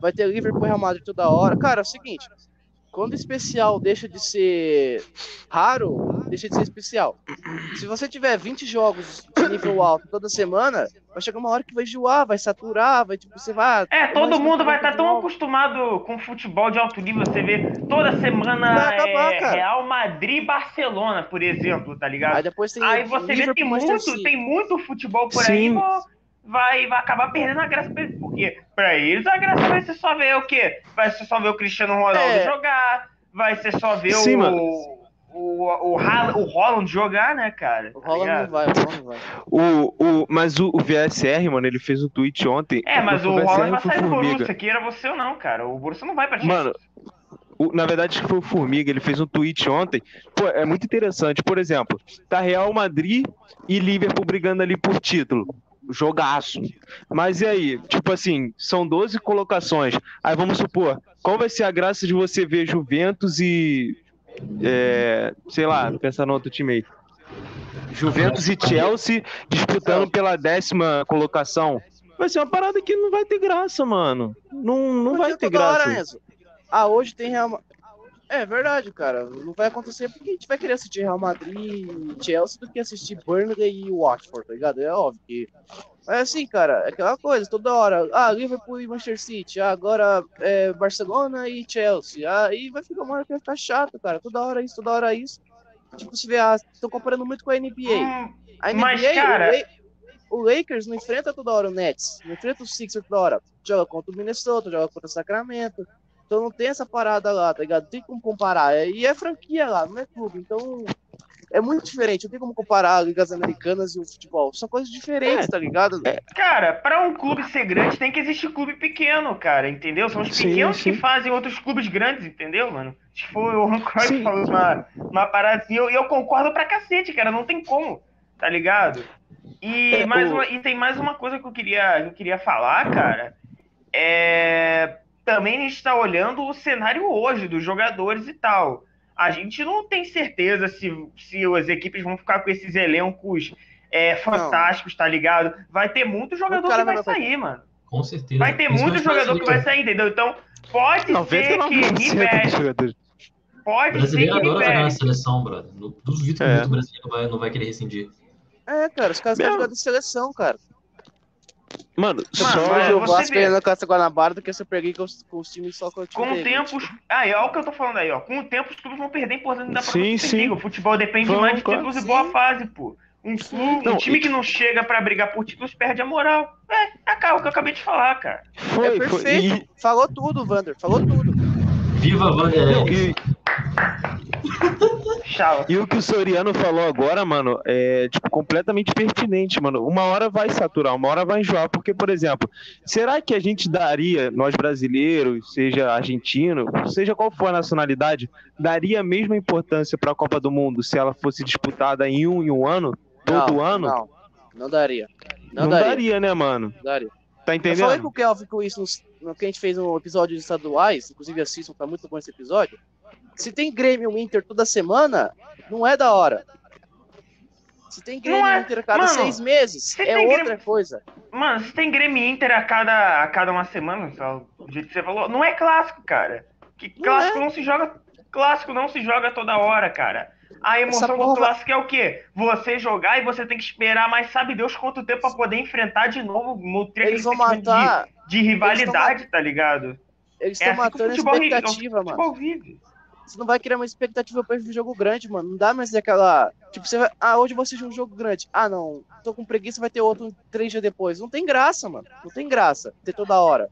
Vai ter Liverpool e Real Madrid toda hora. Cara, é o seguinte. quando especial deixa de ser raro, deixa de ser especial. Se você tiver 20 jogos de nível alto toda semana, vai chegar uma hora que vai enjoar, vai saturar, vai tipo, você vai. É, todo mundo vai estar tá tão acostumado com futebol de alto nível, você vê toda semana acabar, é, Real Madrid Barcelona, por exemplo, tá ligado? Aí depois tem Aí você vê tem muito, tem muito futebol por Sim. aí, vai, vai acabar perdendo a graça pra eles. Porque pra eles a graça vai ser só ver o quê? Vai ser só ver o Cristiano Ronaldo é. jogar, vai ser só ver Sim, o, o, o, o, o Holland jogar, né, cara? O tá Holland não vai, o Holland não vai. O, o, mas o, o VSR, mano, ele fez um tweet ontem. É, mas o, o Holland vai sair do Borussia, queira você ou não, cara. O Borussia não vai pra gente. Mano, na verdade, foi o Formiga, ele fez um tweet ontem. Pô, é muito interessante. Por exemplo, tá Real Madrid e Liverpool brigando ali por título jogaço. Mas e aí? Tipo assim, são 12 colocações. Aí vamos supor, qual vai ser a graça de você ver Juventus e. É, sei lá, pensar no outro time aí. Juventus e Chelsea disputando pela décima colocação. Vai ser uma parada que não vai ter graça, mano. Não, não vai ter graça. Hora, ah, hoje tem Real é verdade, cara. Não vai acontecer porque a gente vai querer assistir Real Madrid e Chelsea do que assistir Burnley e Watford, tá ligado? É óbvio que. Mas assim, cara, é aquela coisa, toda hora. Ah, Liverpool e Manchester City. Ah, agora é Barcelona e Chelsea. Ah, e vai ficar uma hora que vai ficar chato, cara. Toda hora isso, toda hora isso. Tipo, se vê, ah, estão comparando muito com a NBA. Hum, a NBA, mas, cara... o, Lakers não enfrenta toda hora o Nets, não enfrenta o Sixers toda hora. Joga contra o Minnesota, joga contra o Sacramento. Então não tem essa parada lá, tá ligado? Não tem como comparar. É, e é franquia lá, não é clube. Então é muito diferente. Não tem como comparar ligas americanas e o futebol. São coisas diferentes, é. tá ligado? É. Cara, para um clube ser grande tem que existir clube pequeno, cara, entendeu? São os pequenos sim, sim. que fazem outros clubes grandes, entendeu, mano? Tipo, o Ron Cruyff falou uma, uma parada assim, e eu, eu, concordo pra cacete, cara, não tem como, tá ligado? E, é, mais o... uma, e tem mais uma coisa que eu queria, que eu queria falar, cara. É também a gente está olhando o cenário hoje dos jogadores e tal. A gente não tem certeza se, se as equipes vão ficar com esses elencos é, fantásticos, não. tá ligado? Vai ter muito jogador que vai, vai sair, mano. Com certeza. Vai ter muito jogador que vai sair, entendeu? Então, pode ser que investe. Pode ser que adora jogar na seleção, brother. Duvido que é. o brasileiro vai, não vai querer rescindir. É, cara, os caras estão jogando de seleção, cara. Mano, só hoje o Vasco ganhando a Caça Guanabara do que se eu peguei com os, com os times só com o time Com o tempo, ah, é o que eu tô falando aí, ó. Com o tempo os clubes vão perder a importância da sim, sim. O futebol depende Vamos, mais de títulos e boa fase, pô. Um, clube, não, um time e... que não chega pra brigar por títulos perde a moral. É, é o que eu acabei de falar, cara. Foi, é perfeito. Foi, e... Falou tudo, Vander. Falou tudo. Viva Vander. E o que o Soriano falou agora, mano, é tipo, completamente pertinente, mano. Uma hora vai saturar, uma hora vai enjoar. Porque, por exemplo, será que a gente daria, nós brasileiros, seja argentino, seja qual for a nacionalidade, daria a mesma importância para a Copa do Mundo se ela fosse disputada em um em um ano? Todo não, ano? Não, não daria. Não, não daria. daria. né, mano? Daria. Tá entendendo? Eu falei com o Kelvin com isso no, que a gente fez um episódio de estaduais, inclusive assistam, tá muito bom esse episódio. Se tem Grêmio Inter toda semana, não é da hora. Se tem Grêmio é... Inter a cada Mano, seis meses, é outra Grêmio... coisa. Mano, se tem Grêmio Inter a cada, a cada uma semana, só, do jeito que você falou, não é clássico, cara. Que clássico não, é. não se joga. Clássico não se joga toda hora, cara. A emoção do clássico é o quê? Você jogar e você tem que esperar mais sabe Deus quanto tempo pra poder enfrentar de novo, Eles vão matar... de, de rivalidade, tá ligado? Eles estão é assim matando a expectativa, mano. Você não vai criar uma expectativa para um jogo grande, mano. Não dá mais aquela. Tipo, você vai. Ah, hoje você joga um jogo grande. Ah, não. Tô com preguiça, vai ter outro três dias depois. Não tem graça, mano. Não tem graça ter toda hora.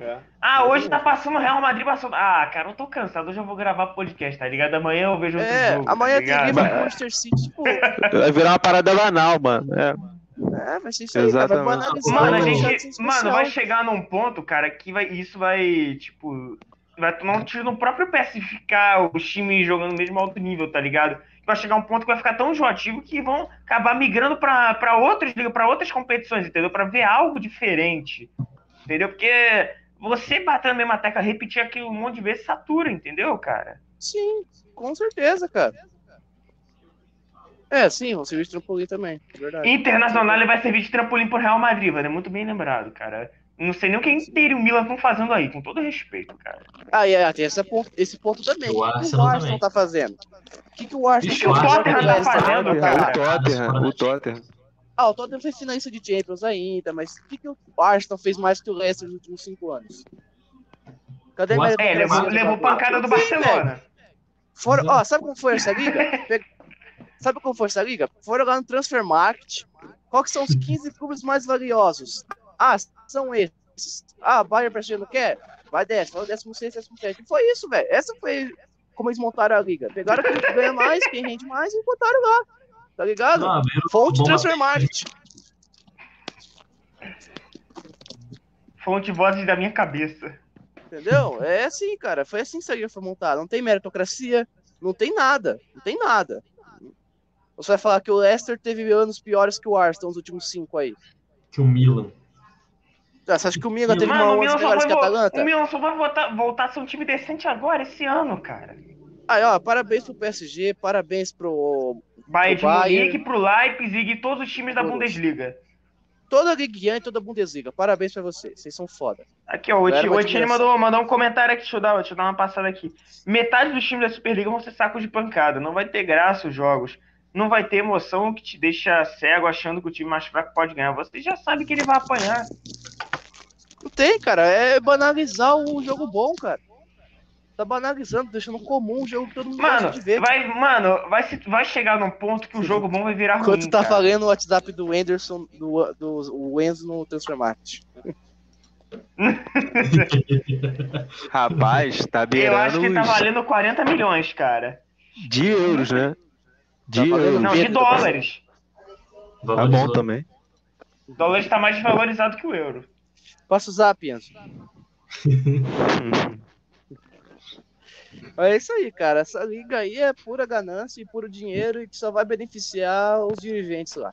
É. Ah, hoje tá passando Real Madrid passando. Ah, cara, eu tô cansado. Hoje eu vou gravar podcast, tá ligado? Amanhã eu vejo outro é, jogo. Amanhã tá tem Liverpool Manchester City, tipo. Vai virar uma parada banal, mano. É. É, vai ser isso aí, Exatamente. Cara. Mano, a gente, mano, vai chegar num ponto, cara, que vai, isso vai, tipo, vai tomar um tiro no próprio pé se ficar os times jogando no mesmo alto nível, tá ligado? Vai chegar um ponto que vai ficar tão enjoativo que vão acabar migrando para outros, para outras competições, entendeu? Para ver algo diferente. Entendeu? Porque você bater na mesma tecla, repetir aquilo um monte de vezes, satura, entendeu, cara? Sim, com certeza, cara. É, sim, vão servir de trampolim também, é verdade. Internacional ele vai servir de trampolim pro Real Madrid, é muito bem lembrado, cara. Não sei nem o que inteiro e o Milan estão fazendo aí, com todo respeito, cara. Ah, é, tem esse ponto, esse ponto também. O O que, que Arsenal o Arsenal também. tá fazendo? O que, que o Arsenal o tá Tottenham fazendo? tá West Ham, fazendo, cara? cara. O Tottenham, o Tottenham. Ah, o Tottenham fez finalista de Champions ainda, mas o que, que o Arsenal fez mais que o Leicester nos últimos cinco anos? Cadê O Arsenal- É, levou, levou pancada do. Barcelona. Foram, ó, sabe como foi essa liga? Sabe como foi essa liga? Foram lá no Transfer Market. Qual que são os 15 clubes mais valiosos? Ah, são esses. Ah, Bayern PSG não quer? Vai dessa, vai o 16, 17. E foi isso, velho. Essa foi como eles montaram a liga. Pegaram quem ganha mais, quem rende mais e botaram lá. Tá ligado? Fonte bomba Transfer. Market. Fonte vozes da minha cabeça. Entendeu? É assim, cara. Foi assim que essa liga foi montada. Não tem meritocracia, não tem nada. Não tem nada. Você vai falar que o Leicester teve anos piores que o Arsenal nos últimos cinco aí. que o Milan. Você acha que o Milan teve Mano, uma melhores vai, que a Atalanta? o Milan só vai voltar, voltar a ser um time decente agora, esse ano, cara. Aí, ó, parabéns pro PSG, parabéns pro. Bayern de Munique, pro Leipzig e todos os times da. Bundesliga. Toda a Ligue 1 e toda a Bundesliga. Parabéns pra vocês. Vocês são foda. Aqui, ó, o Etienne admiração. mandou, mandou um comentário aqui, deixa eu, dar, deixa eu dar uma passada aqui. Metade dos times da Superliga vão ser sacos de pancada, não vai ter graça os jogos. Não vai ter emoção que te deixa cego achando que o time mais fraco pode ganhar. Você já sabe que ele vai apanhar. Não tem, cara. É banalizar o jogo bom, cara. Tá banalizando, deixando comum o jogo que todo mundo Mano, gosta de ver. vai, mano, vai, se- vai chegar num ponto que o jogo bom vai virar ruim, Enquanto tá cara. falando o WhatsApp do Anderson, do, do o Enzo no Transfer Market. Rapaz, tá Eu acho que beirando tá valendo 40 milhões, cara. de euros, né? De Tá euros. Não, de dólares. Tá bom também. O dólar está mais desvalorizado que o euro. Passa o zap, Enzo. Hum. É isso aí, cara. Essa liga aí é pura ganância e puro dinheiro e que só vai beneficiar os dirigentes lá.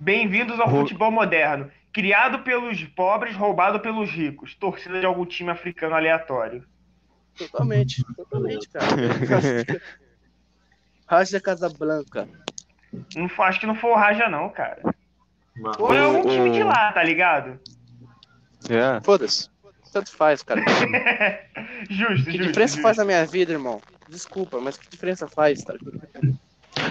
Bem-vindos ao Ro- futebol moderno. Criado pelos pobres, roubado pelos ricos. Torcida de algum time africano aleatório. Totalmente, totalmente, cara. Raja Casablanca. Não, acho que não foi o Raja, não, cara. Mano, Foi algum o- time de lá, tá ligado? É. Foda-se. Tanto faz, cara. Justo, Que justo. diferença justo. faz na minha vida, irmão? Desculpa, mas que diferença faz, tá?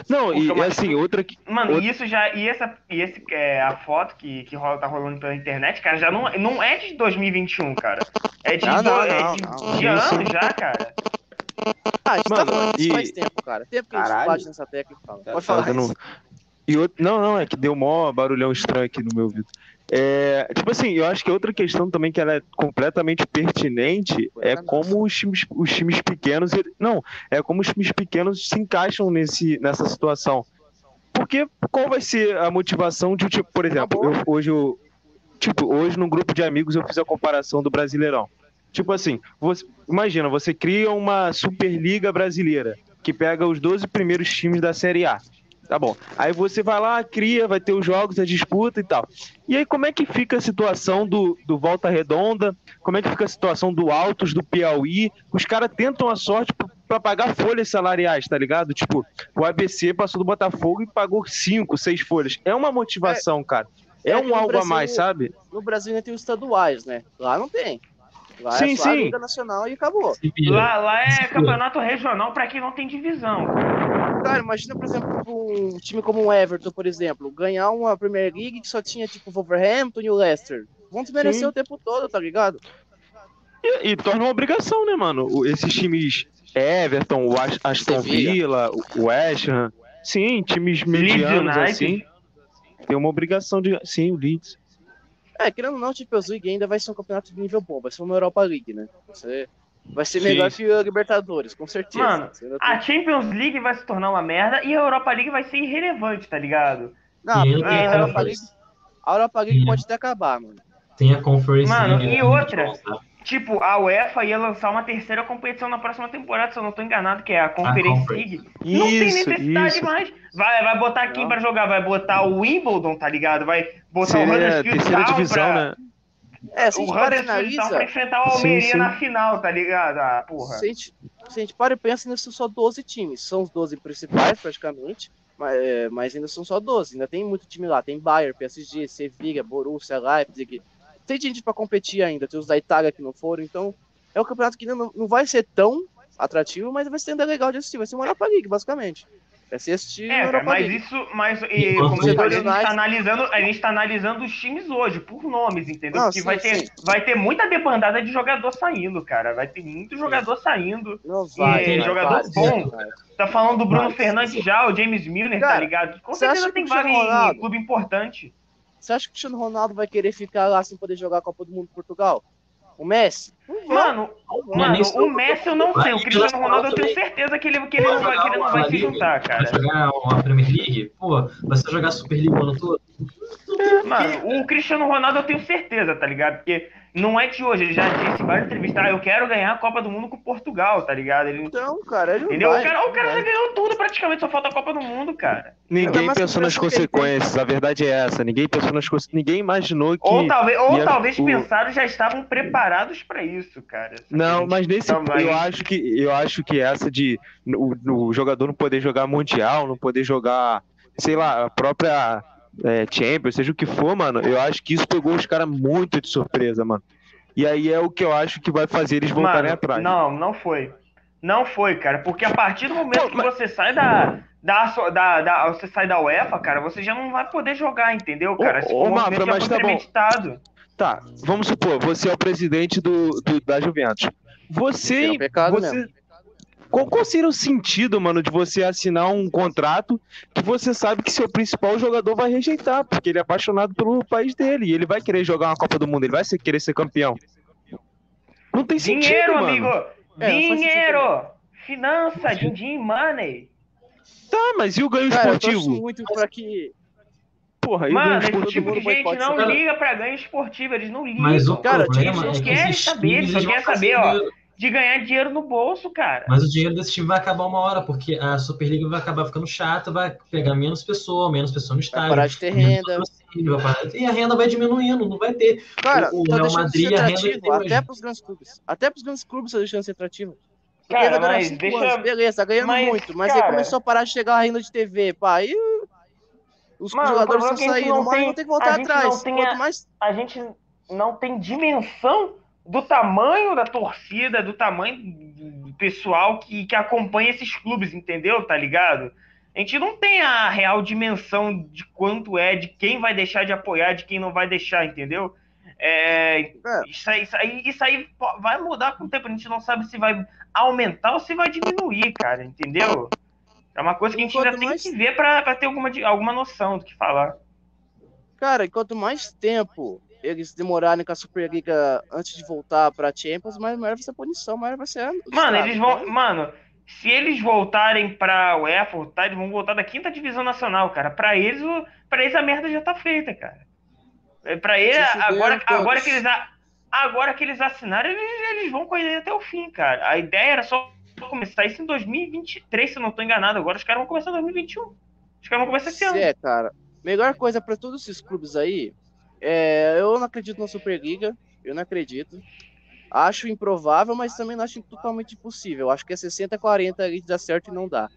Não, e mas- assim, outra que. Mano, Outra- e isso já. E essa. E esse, é, a foto que, que rola, tá rolando pela internet, cara, já não, não é de 2021, cara. É de, Não, não, do- é não, de, não. de anos já, cara. Ah, a gente Mano, tá falando isso e- faz tempo, cara. Tempo que a gente Caralho. bate nessa tecla e fala. Tá Pode falar fazendo- isso. E outro... Não, não, é que deu mó barulhão estranho aqui no meu ouvido. É, tipo assim, eu acho que outra questão também que ela é completamente pertinente é como os times, os times pequenos. Não, é como os times pequenos se encaixam nesse, nessa situação. Porque qual vai ser a motivação de, tipo, por exemplo, eu- hoje eu. Tipo, hoje num grupo de amigos eu fiz a comparação do Brasileirão. Tipo assim, você, imagina, você cria uma Superliga brasileira que pega os 12 primeiros times da Série A. Tá bom. Aí você vai lá, cria, vai ter os jogos, a disputa e tal. E aí, como é que fica a situação do, do Volta Redonda? Como é que fica a situação do Altos, do Piauí? Os caras tentam a sorte p- pra pagar folhas salariais, tá ligado? Tipo, o ABC passou do Botafogo e pagou cinco, seis folhas. É uma motivação, cara. É, é um algo a Brasil- mais, sabe? No Brasil ainda tem os estaduais, né? Lá não tem. Lá Sim, é só a sim. Liga Nacional e acabou. Lá, lá é campeonato regional pra quem não tem divisão. Cara, imagina, por exemplo, um time como o Everton, por exemplo, ganhar uma Premier League que só tinha, tipo, o Wolverhampton e o Leicester. Vão desmerecer Sim. o tempo todo, tá ligado? E, e torna uma obrigação, né, mano? Esses times Everton, o As- Aston. Villa, o West Ham, sim, times medianos United. assim, tem uma obrigação de, sim, o Leeds. É, querendo ou não, o Champions League ainda vai ser um campeonato de nível bom, vai ser uma Europa League, né? Você vai ser Sim. melhor que a Libertadores, com certeza. Mano, tem- A Champions League vai se tornar uma merda e a Europa League vai ser irrelevante, tá ligado? Não, a a Europa League, a Europa League pode até acabar, mano. Tem a Conference Mano, e né, outra? Tá? Tipo, a UEFA ia lançar uma terceira competição na próxima temporada, se eu não tô enganado, que é a Conference. League. Não tem necessidade isso. mais. Vai, vai botar quem Não. pra jogar? Vai botar o Wimbledon, tá ligado? Vai botar o Seria a Huddersfield terceira divisão, pra... né? É, se a O gente para e Huddersfield analisa, pra enfrentar o Sim, Almeria sim. na final, tá ligado? Ah, porra. se a, gente, se a gente para e pensa, ainda são só 12 times. São os 12 principais, praticamente, mas, é, mas ainda são só 12. Ainda tem muito time lá. Tem Bayern, PSG, Sevilla, Borussia, Leipzig. Tem gente pra competir ainda, tem os da Itaga que não foram, então é um campeonato que não, não vai ser tão atrativo, mas vai ser ainda legal de assistir, vai ser uma Europa League, basicamente. Vai ser assistir É, Europa mas League. isso, mas e, Enquanto como eu falei, a gente tá United- analisando, a gente tá analisando os times hoje, por nomes, entendeu? Não, Porque sim, vai ter, sim. vai ter muita debandada de jogador saindo, cara. Vai ter muito jogador saindo. Não vai, E vai, jogador vai, bom. vai. Tá falando do Bruno Vai. Fernandes já, o James Milner, tá Cara, ligado? Com você certeza que tem vaga em clube importante. Você acha que o Cristiano Ronaldo vai querer ficar lá sem poder jogar a Copa do Mundo em Portugal? O Messi? Mano, Não, mano, o Messi eu não sei. O Cristiano Ronaldo eu tenho certeza que ele, que ele, não, vai, que ele não vai se juntar, cara. Vai jogar uma Premier League? Pô, vai só jogar Super League o ano todo? Mano, o Cristiano Ronaldo eu tenho certeza, tá ligado? Porque não é de hoje, ele já disse em várias entrevistas, ah, eu quero ganhar a Copa do Mundo com Portugal, tá ligado? Ele, Então, cara, ele não entendeu? vai. o cara, o cara já ganhou tudo praticamente, só falta a Copa do Mundo, cara. Ninguém pensou nas consequências, a verdade é essa. Ninguém pensou nas consequências. Ninguém imaginou que. Ou talvez, ou ia- talvez o- pensaram já estavam preparados pra isso, cara. Não, mas nesse Não, mas- eu acho que eu acho que essa de o, o jogador não poder jogar mundial, não poder jogar, sei lá, a própria é, Champions, seja o que for, mano, eu acho que isso pegou os caras muito de surpresa, mano. E aí é o que eu acho que vai fazer eles voltarem Mano, atrás. Não, não foi. Não foi, cara. Porque a partir do momento Não, que mas- você sai da, da, da, da- Você sai da UEFA, cara, você já não vai poder jogar, entendeu, cara? Se ô, for um Mafra, já mas tá bom. Tá, vamos supor, você é o presidente do, do- da Juventus. Você, Seria um pecado você mesmo. Qual, qual seria o sentido, mano, de você assinar um contrato que você sabe que seu principal jogador vai rejeitar, porque ele é apaixonado pelo país dele e ele vai querer jogar uma Copa do Mundo, ele vai ser- querer ser campeão. Não tem sentido, Dinheiro, mano. amigo! É, não Dinheiro! Finança, din-din, money! Tá, mas e o ganho Cara, eu torço esportivo? muito pra que. Porra, e o Mano, ganho esse esportivo? tipo de gente não liga pra ganho esportivo, eles não ligam. Mas o Cara, problema eles é que querem saber, eles só querem saber, ó. De ganhar dinheiro no bolso, cara. Mas o dinheiro desse time vai acabar uma hora, porque a Superliga vai acabar ficando chata, vai pegar menos pessoa, menos pessoa no Vai estádio. parar de ter renda. vai parar- E a renda vai diminuindo, não vai ter. Cara, O- o tá Real de Madrid, ser a renda que atrativo tem até hoje. pros grandes clubes. Até pros grandes clubes tá deixando de ser atrativo. Cara, vai mas deixa- anos, beleza, tá ganhando mas, muito, mas cara- aí começou a parar de chegar a renda de TV, pá, aí os Mano, jogadores estão é que a gente saindo, não mas tem- vão ter que a voltar gente atrás. não tem a- mais a gente não tem dimensão do tamanho da torcida, do tamanho do pessoal que, que acompanha esses clubes, entendeu? Tá ligado? A gente não tem a real dimensão de quanto é, de quem vai deixar de apoiar, de quem não vai deixar, entendeu? É, É. isso, aí, isso, aí, isso aí vai mudar com o tempo. A gente não sabe se vai aumentar ou se vai diminuir, cara, entendeu? É uma coisa que a gente ainda Quanto tem mais- que ver pra ter alguma, alguma noção do que falar. Cara, e quanto mais tempo eles demorarem com a Superliga antes de voltar pra Champions, mais maior vai ser a punição, maior vai ser a... Mano, eles vão. Mano, se eles voltarem pra UEFA, tá, eles vão voltar da quinta divisão nacional, cara. Pra eles, o, pra eles a merda já tá feita, cara. É, Pra eles, agora, agora que eles. a- Agora que eles assinaram, eles, eles vão com ele até o fim, cara. A ideia era só começar isso em 2023, se eu não tô enganado. Agora os caras vão começar em 2021. Os caras vão começar esse ano. É, cara. Melhor coisa pra todos esses clubes aí, é, eu não acredito na Superliga, eu não acredito. Acho improvável, mas também não acho totalmente impossível. Acho que é 60-40 ali de dar certo e não dá.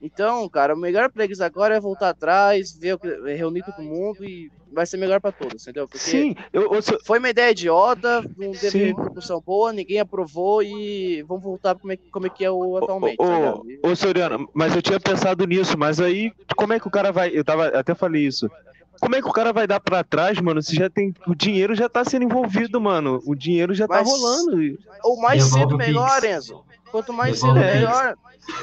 Então, cara, o melhor pra eles agora é voltar atrás, ver o que, reunir todo mundo e vai ser melhor pra todos, entendeu? Porque Sim, eu, eu sou- foi uma ideia idiota, não teve repercussão boa, ninguém aprovou e vamos voltar como é, que- como é que é o atualmente. ligado? Ô, ô, Soriano, mas eu tinha pensado nisso, mas aí como é que o cara vai. Eu tava, até falei isso. Como é que o cara vai dar pra trás, mano? Se já tem. O dinheiro já tá sendo envolvido, mano. O dinheiro já tá Mas- rolando. O mais Devolve cedo melhor. Enzo. Quanto mais Devolve cedo melhor.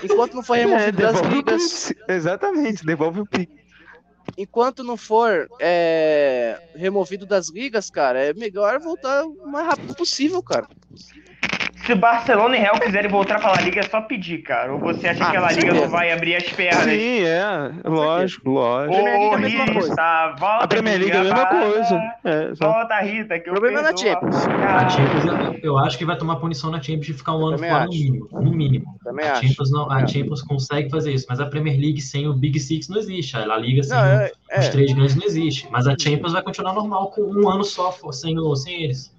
Enquanto não for É, removido das devolve o ligas. Exatamente, devolve o Pix. enquanto não for é, removido das ligas, cara, é melhor voltar o mais rápido possível, cara. Se Barcelona e Real quiserem voltar pra La Liga, é só pedir, cara. Ou você acha Ah, que a La com Liga não vai abrir as pernas? Sim, é. Lógico, lógico. Premier League é Ô, a mesma coisa. Rita, volta A Premier League é a mesma coisa. É, só- Volta, Rita, que O problema é na. Champions. A Champions, eu acho que vai tomar punição na Champions de ficar um ano fora no mínimo. No mínimo. Também A acho. Champions, não, a acho. Champions consegue fazer isso, mas a Premier League sem o Big Six não existe. A La Liga sem Não, é, os é, três grandes não existe. Mas a Champions vai continuar normal com um ano só sem, sem eles.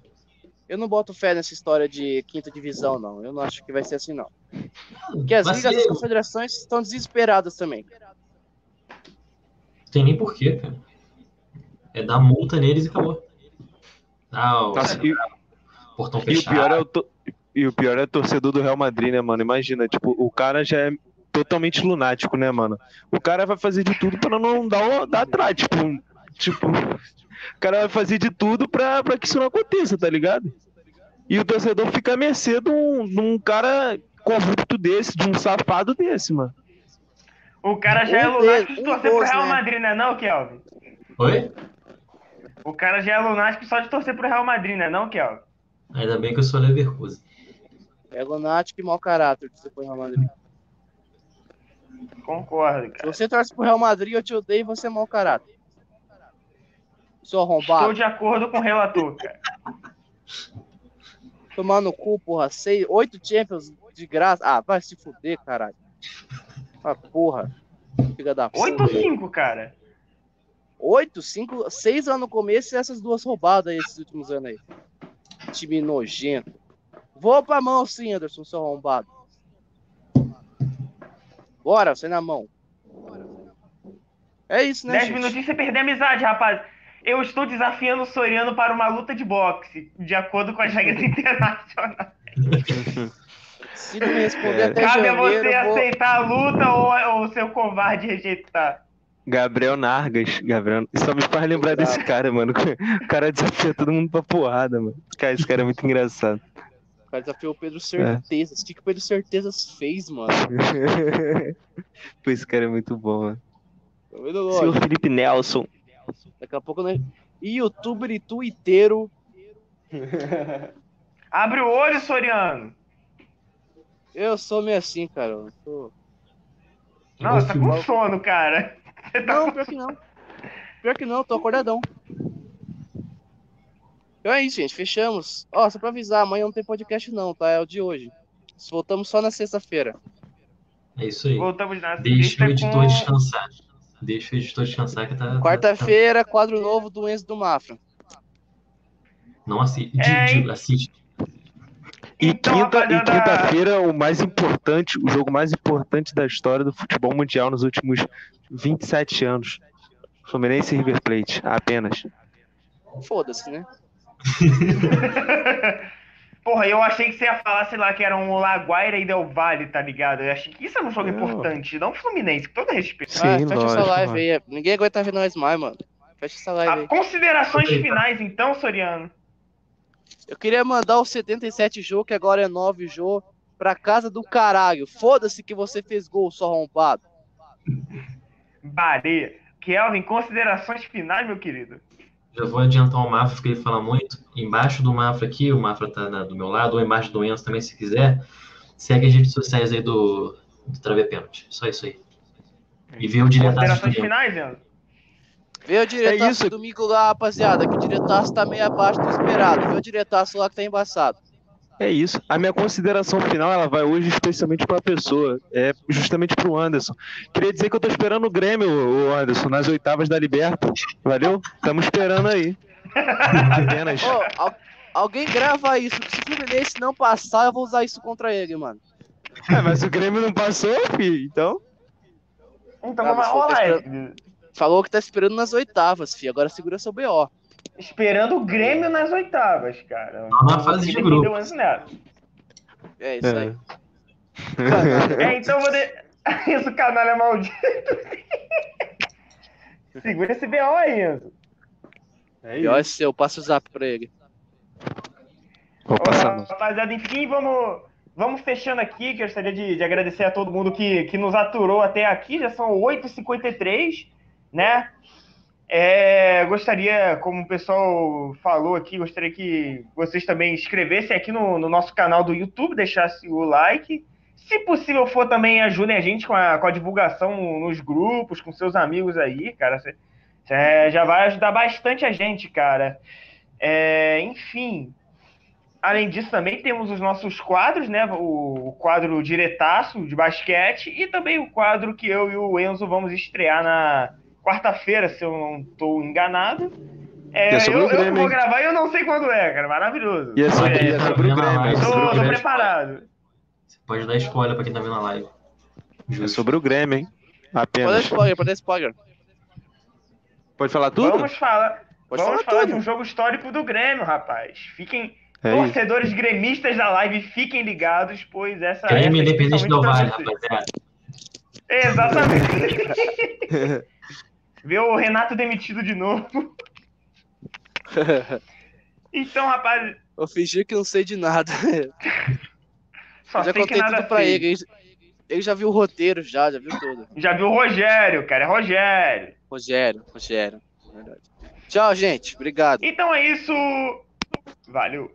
Eu não boto fé nessa história de quinta divisão, não. Eu não acho que vai ser assim, não. Porque as Vai ligas ser- das confederações estão desesperadas também. Tem nem porquê, cara. É dar multa neles e acabou. Ah, o Nossa, e, portão e o fechado. pior é o to- e o pior é o torcedor do Real Madrid, né, mano? Imagina, tipo, o cara já é totalmente lunático, né, mano? O cara vai fazer de tudo pra não dar, dar atrás, tipo, tipo, o cara vai fazer de tudo pra, pra que isso não aconteça, tá ligado? E o torcedor fica à mercê de um, de um cara corrupto desse, de um safado desse, mano. O cara já é Um lunático deles, de um torcer pro dos, Real né? Madrid, né não, Kelvin? Oi? O cara já é lunático só de torcer pro Real Madrid, né não, Kelvin? Ainda bem que eu sou Leverkusen. É lunático e mau caráter que você põe no Real Madrid. Concordo, Se cara. você torce pro Real Madrid, eu te odeio e você é mau caráter. Seu arrombado. Estou de acordo com o relator, cara. Tomar no cu, porra. Seis, oito Champions de graça. Ah, vai se fuder, caralho. Ah, porra. Filha da 8 ou 5, cara? Oito, cinco, seis lá no começo e essas duas roubadas aí esses últimos anos aí. Time nojento. Vou pra mão sim, Anderson, seu arrombado. Bora, você na mão. É isso, né, 10 gente? minutinhos você perder a amizade, rapaz. Eu estou desafiando o Soriano para uma luta de boxe, de acordo com as regras internacionais. Se não me responder É. até Cabe a janeiro, você eu vou... aceitar a luta ou, ou ser covarde rejeitar. Gabriel Nargas, Gabriel. Só me faz lembrar desse cara, mano. O cara desafia todo mundo pra porrada, mano. Cara, esse cara é muito engraçado. O cara desafiou o É. Pedro Certezas. O que, que o Pedro Certezas fez, mano? Pô, esse cara é muito bom, mano. Senhor. Felipe Nelson. Daqui a pouco, né? Youtuber e twitteiro. Abre o olho, Soriano. Eu sou meio assim, cara. Eu tô- Não, você tá com sono, cara. Você tá Não, pior que não. Pior que não, tô acordadão. Então é isso, gente. Fechamos. Ó, só pra avisar, amanhã não tem podcast não, tá? É o de hoje. Voltamos só na sexta-feira. É isso aí. Voltamos na Deixa o editor com... descansar. Deixa o editor descansar que tá. tá- Quarta-feira, quadro novo do Enzo do Mafra. tá- Não assiste. É, di- assiste. E Então, quinta- e quinta-feira, o mais importante, o jogo mais importante da história do futebol mundial nos últimos 27 anos. Fluminense e River Plate, apenas. Foda-se, né? Porra, eu achei que você ia falar, sei lá, que era um Laguaira e Del Valle, tá ligado? Eu achei que isso era um jogo Não. importante, não o Fluminense, com todo respeito. Sim, ah, fecha essa live mano. aí. Ninguém aguenta ver nós mais, mano. Fecha essa live Ah, aí. considerações finais, então, Soriano. Eu queria mandar o 77 jogo, que agora é 9 jogo, pra casa do caralho. Foda-se que você fez gol, só arrombado. Baleia. Kelvin, considerações finais, meu querido. Já vou adiantar o Mafra, porque ele fala muito. Embaixo do Mafra aqui, o Mafra tá na- do meu lado, ou embaixo do Enzo também, se quiser. Segue as redes sociais aí do, do Travê Pênalti. Só isso aí. E vê o diretaço finais, Enzo? Vê o diretaço É isso. domingo lá, rapaziada, que o diretaço tá meio abaixo do esperado. Vê o diretaço lá que tá embaçado. É isso. A minha consideração final, ela vai hoje especialmente pra pessoa. É justamente pro Anderson. Queria dizer que eu tô esperando o Grêmio, o Anderson, nas oitavas da Liberta. Valeu? Tamo esperando aí. Apenas. Ô, al- alguém grava isso, se o Fluminense não passar, eu vou usar isso contra ele, mano. É, mas o Grêmio não passou, filho. Então. Então Ah, vamos foi rolar. esperando- Falou que tá esperando nas oitavas, fi. Agora segura seu BO. Esperando o Grêmio nas oitavas, cara. Não na fase de grupo. É isso aí. É. É, então eu vou. De... Isso, canalha maldito. Segura esse BO aí, Enzo. É BO é seu, passa o zap pra ele. Vou passar. Rapaziada, enfim, vamos, vamos fechando aqui. Gostaria de, de agradecer a todo mundo que, que nos aturou até aqui. Já são 8h53, né? É, gostaria, como o pessoal falou aqui, gostaria que vocês também inscrevessem aqui no, no nosso canal do YouTube, deixassem o like. Se possível for, também ajudem a gente com a, com a divulgação nos grupos, com seus amigos aí, cara. Cê- cê já vai ajudar bastante a gente, cara. É, enfim, Além disso, também temos os nossos quadros, né? O, o quadro diretaço de basquete e também o quadro que eu e o Enzo vamos estrear na quarta-feira, se eu não estou enganado. É, é sobre eu, o eu que Grêmio, vou hein? gravar e eu não sei quando é, cara. Maravilhoso. E é sobre, É, é sobre o Grêmio. é tô, sobre o tô Grêmio. preparado. Você pode dar spoiler pra quem tá vendo a live. É Justo. sobre o Grêmio, hein? Pode dar Apenas. spoiler, pode dar spoiler. Pode falar tudo? Vamos falar. Pode Vamos falar falar de um jogo histórico do Grêmio, rapaz. Fiquem. É isso. torcedores gremistas da live, fiquem ligados, pois essa. Grêmio essa é Independente do especialmente Vale, rapaziada. Exatamente. Ver o Renato demitido de novo. Então, rapaz, Vou fingir que não sei de nada. só Eu já contei nada tudo pra fez. ele. ele. Ele já viu o roteiro, já, já viu tudo. Já viu o Rogério, cara, é Rogério. Rogério, Rogério. Verdade. Tchau, gente. Obrigado. Então é isso. Valeu.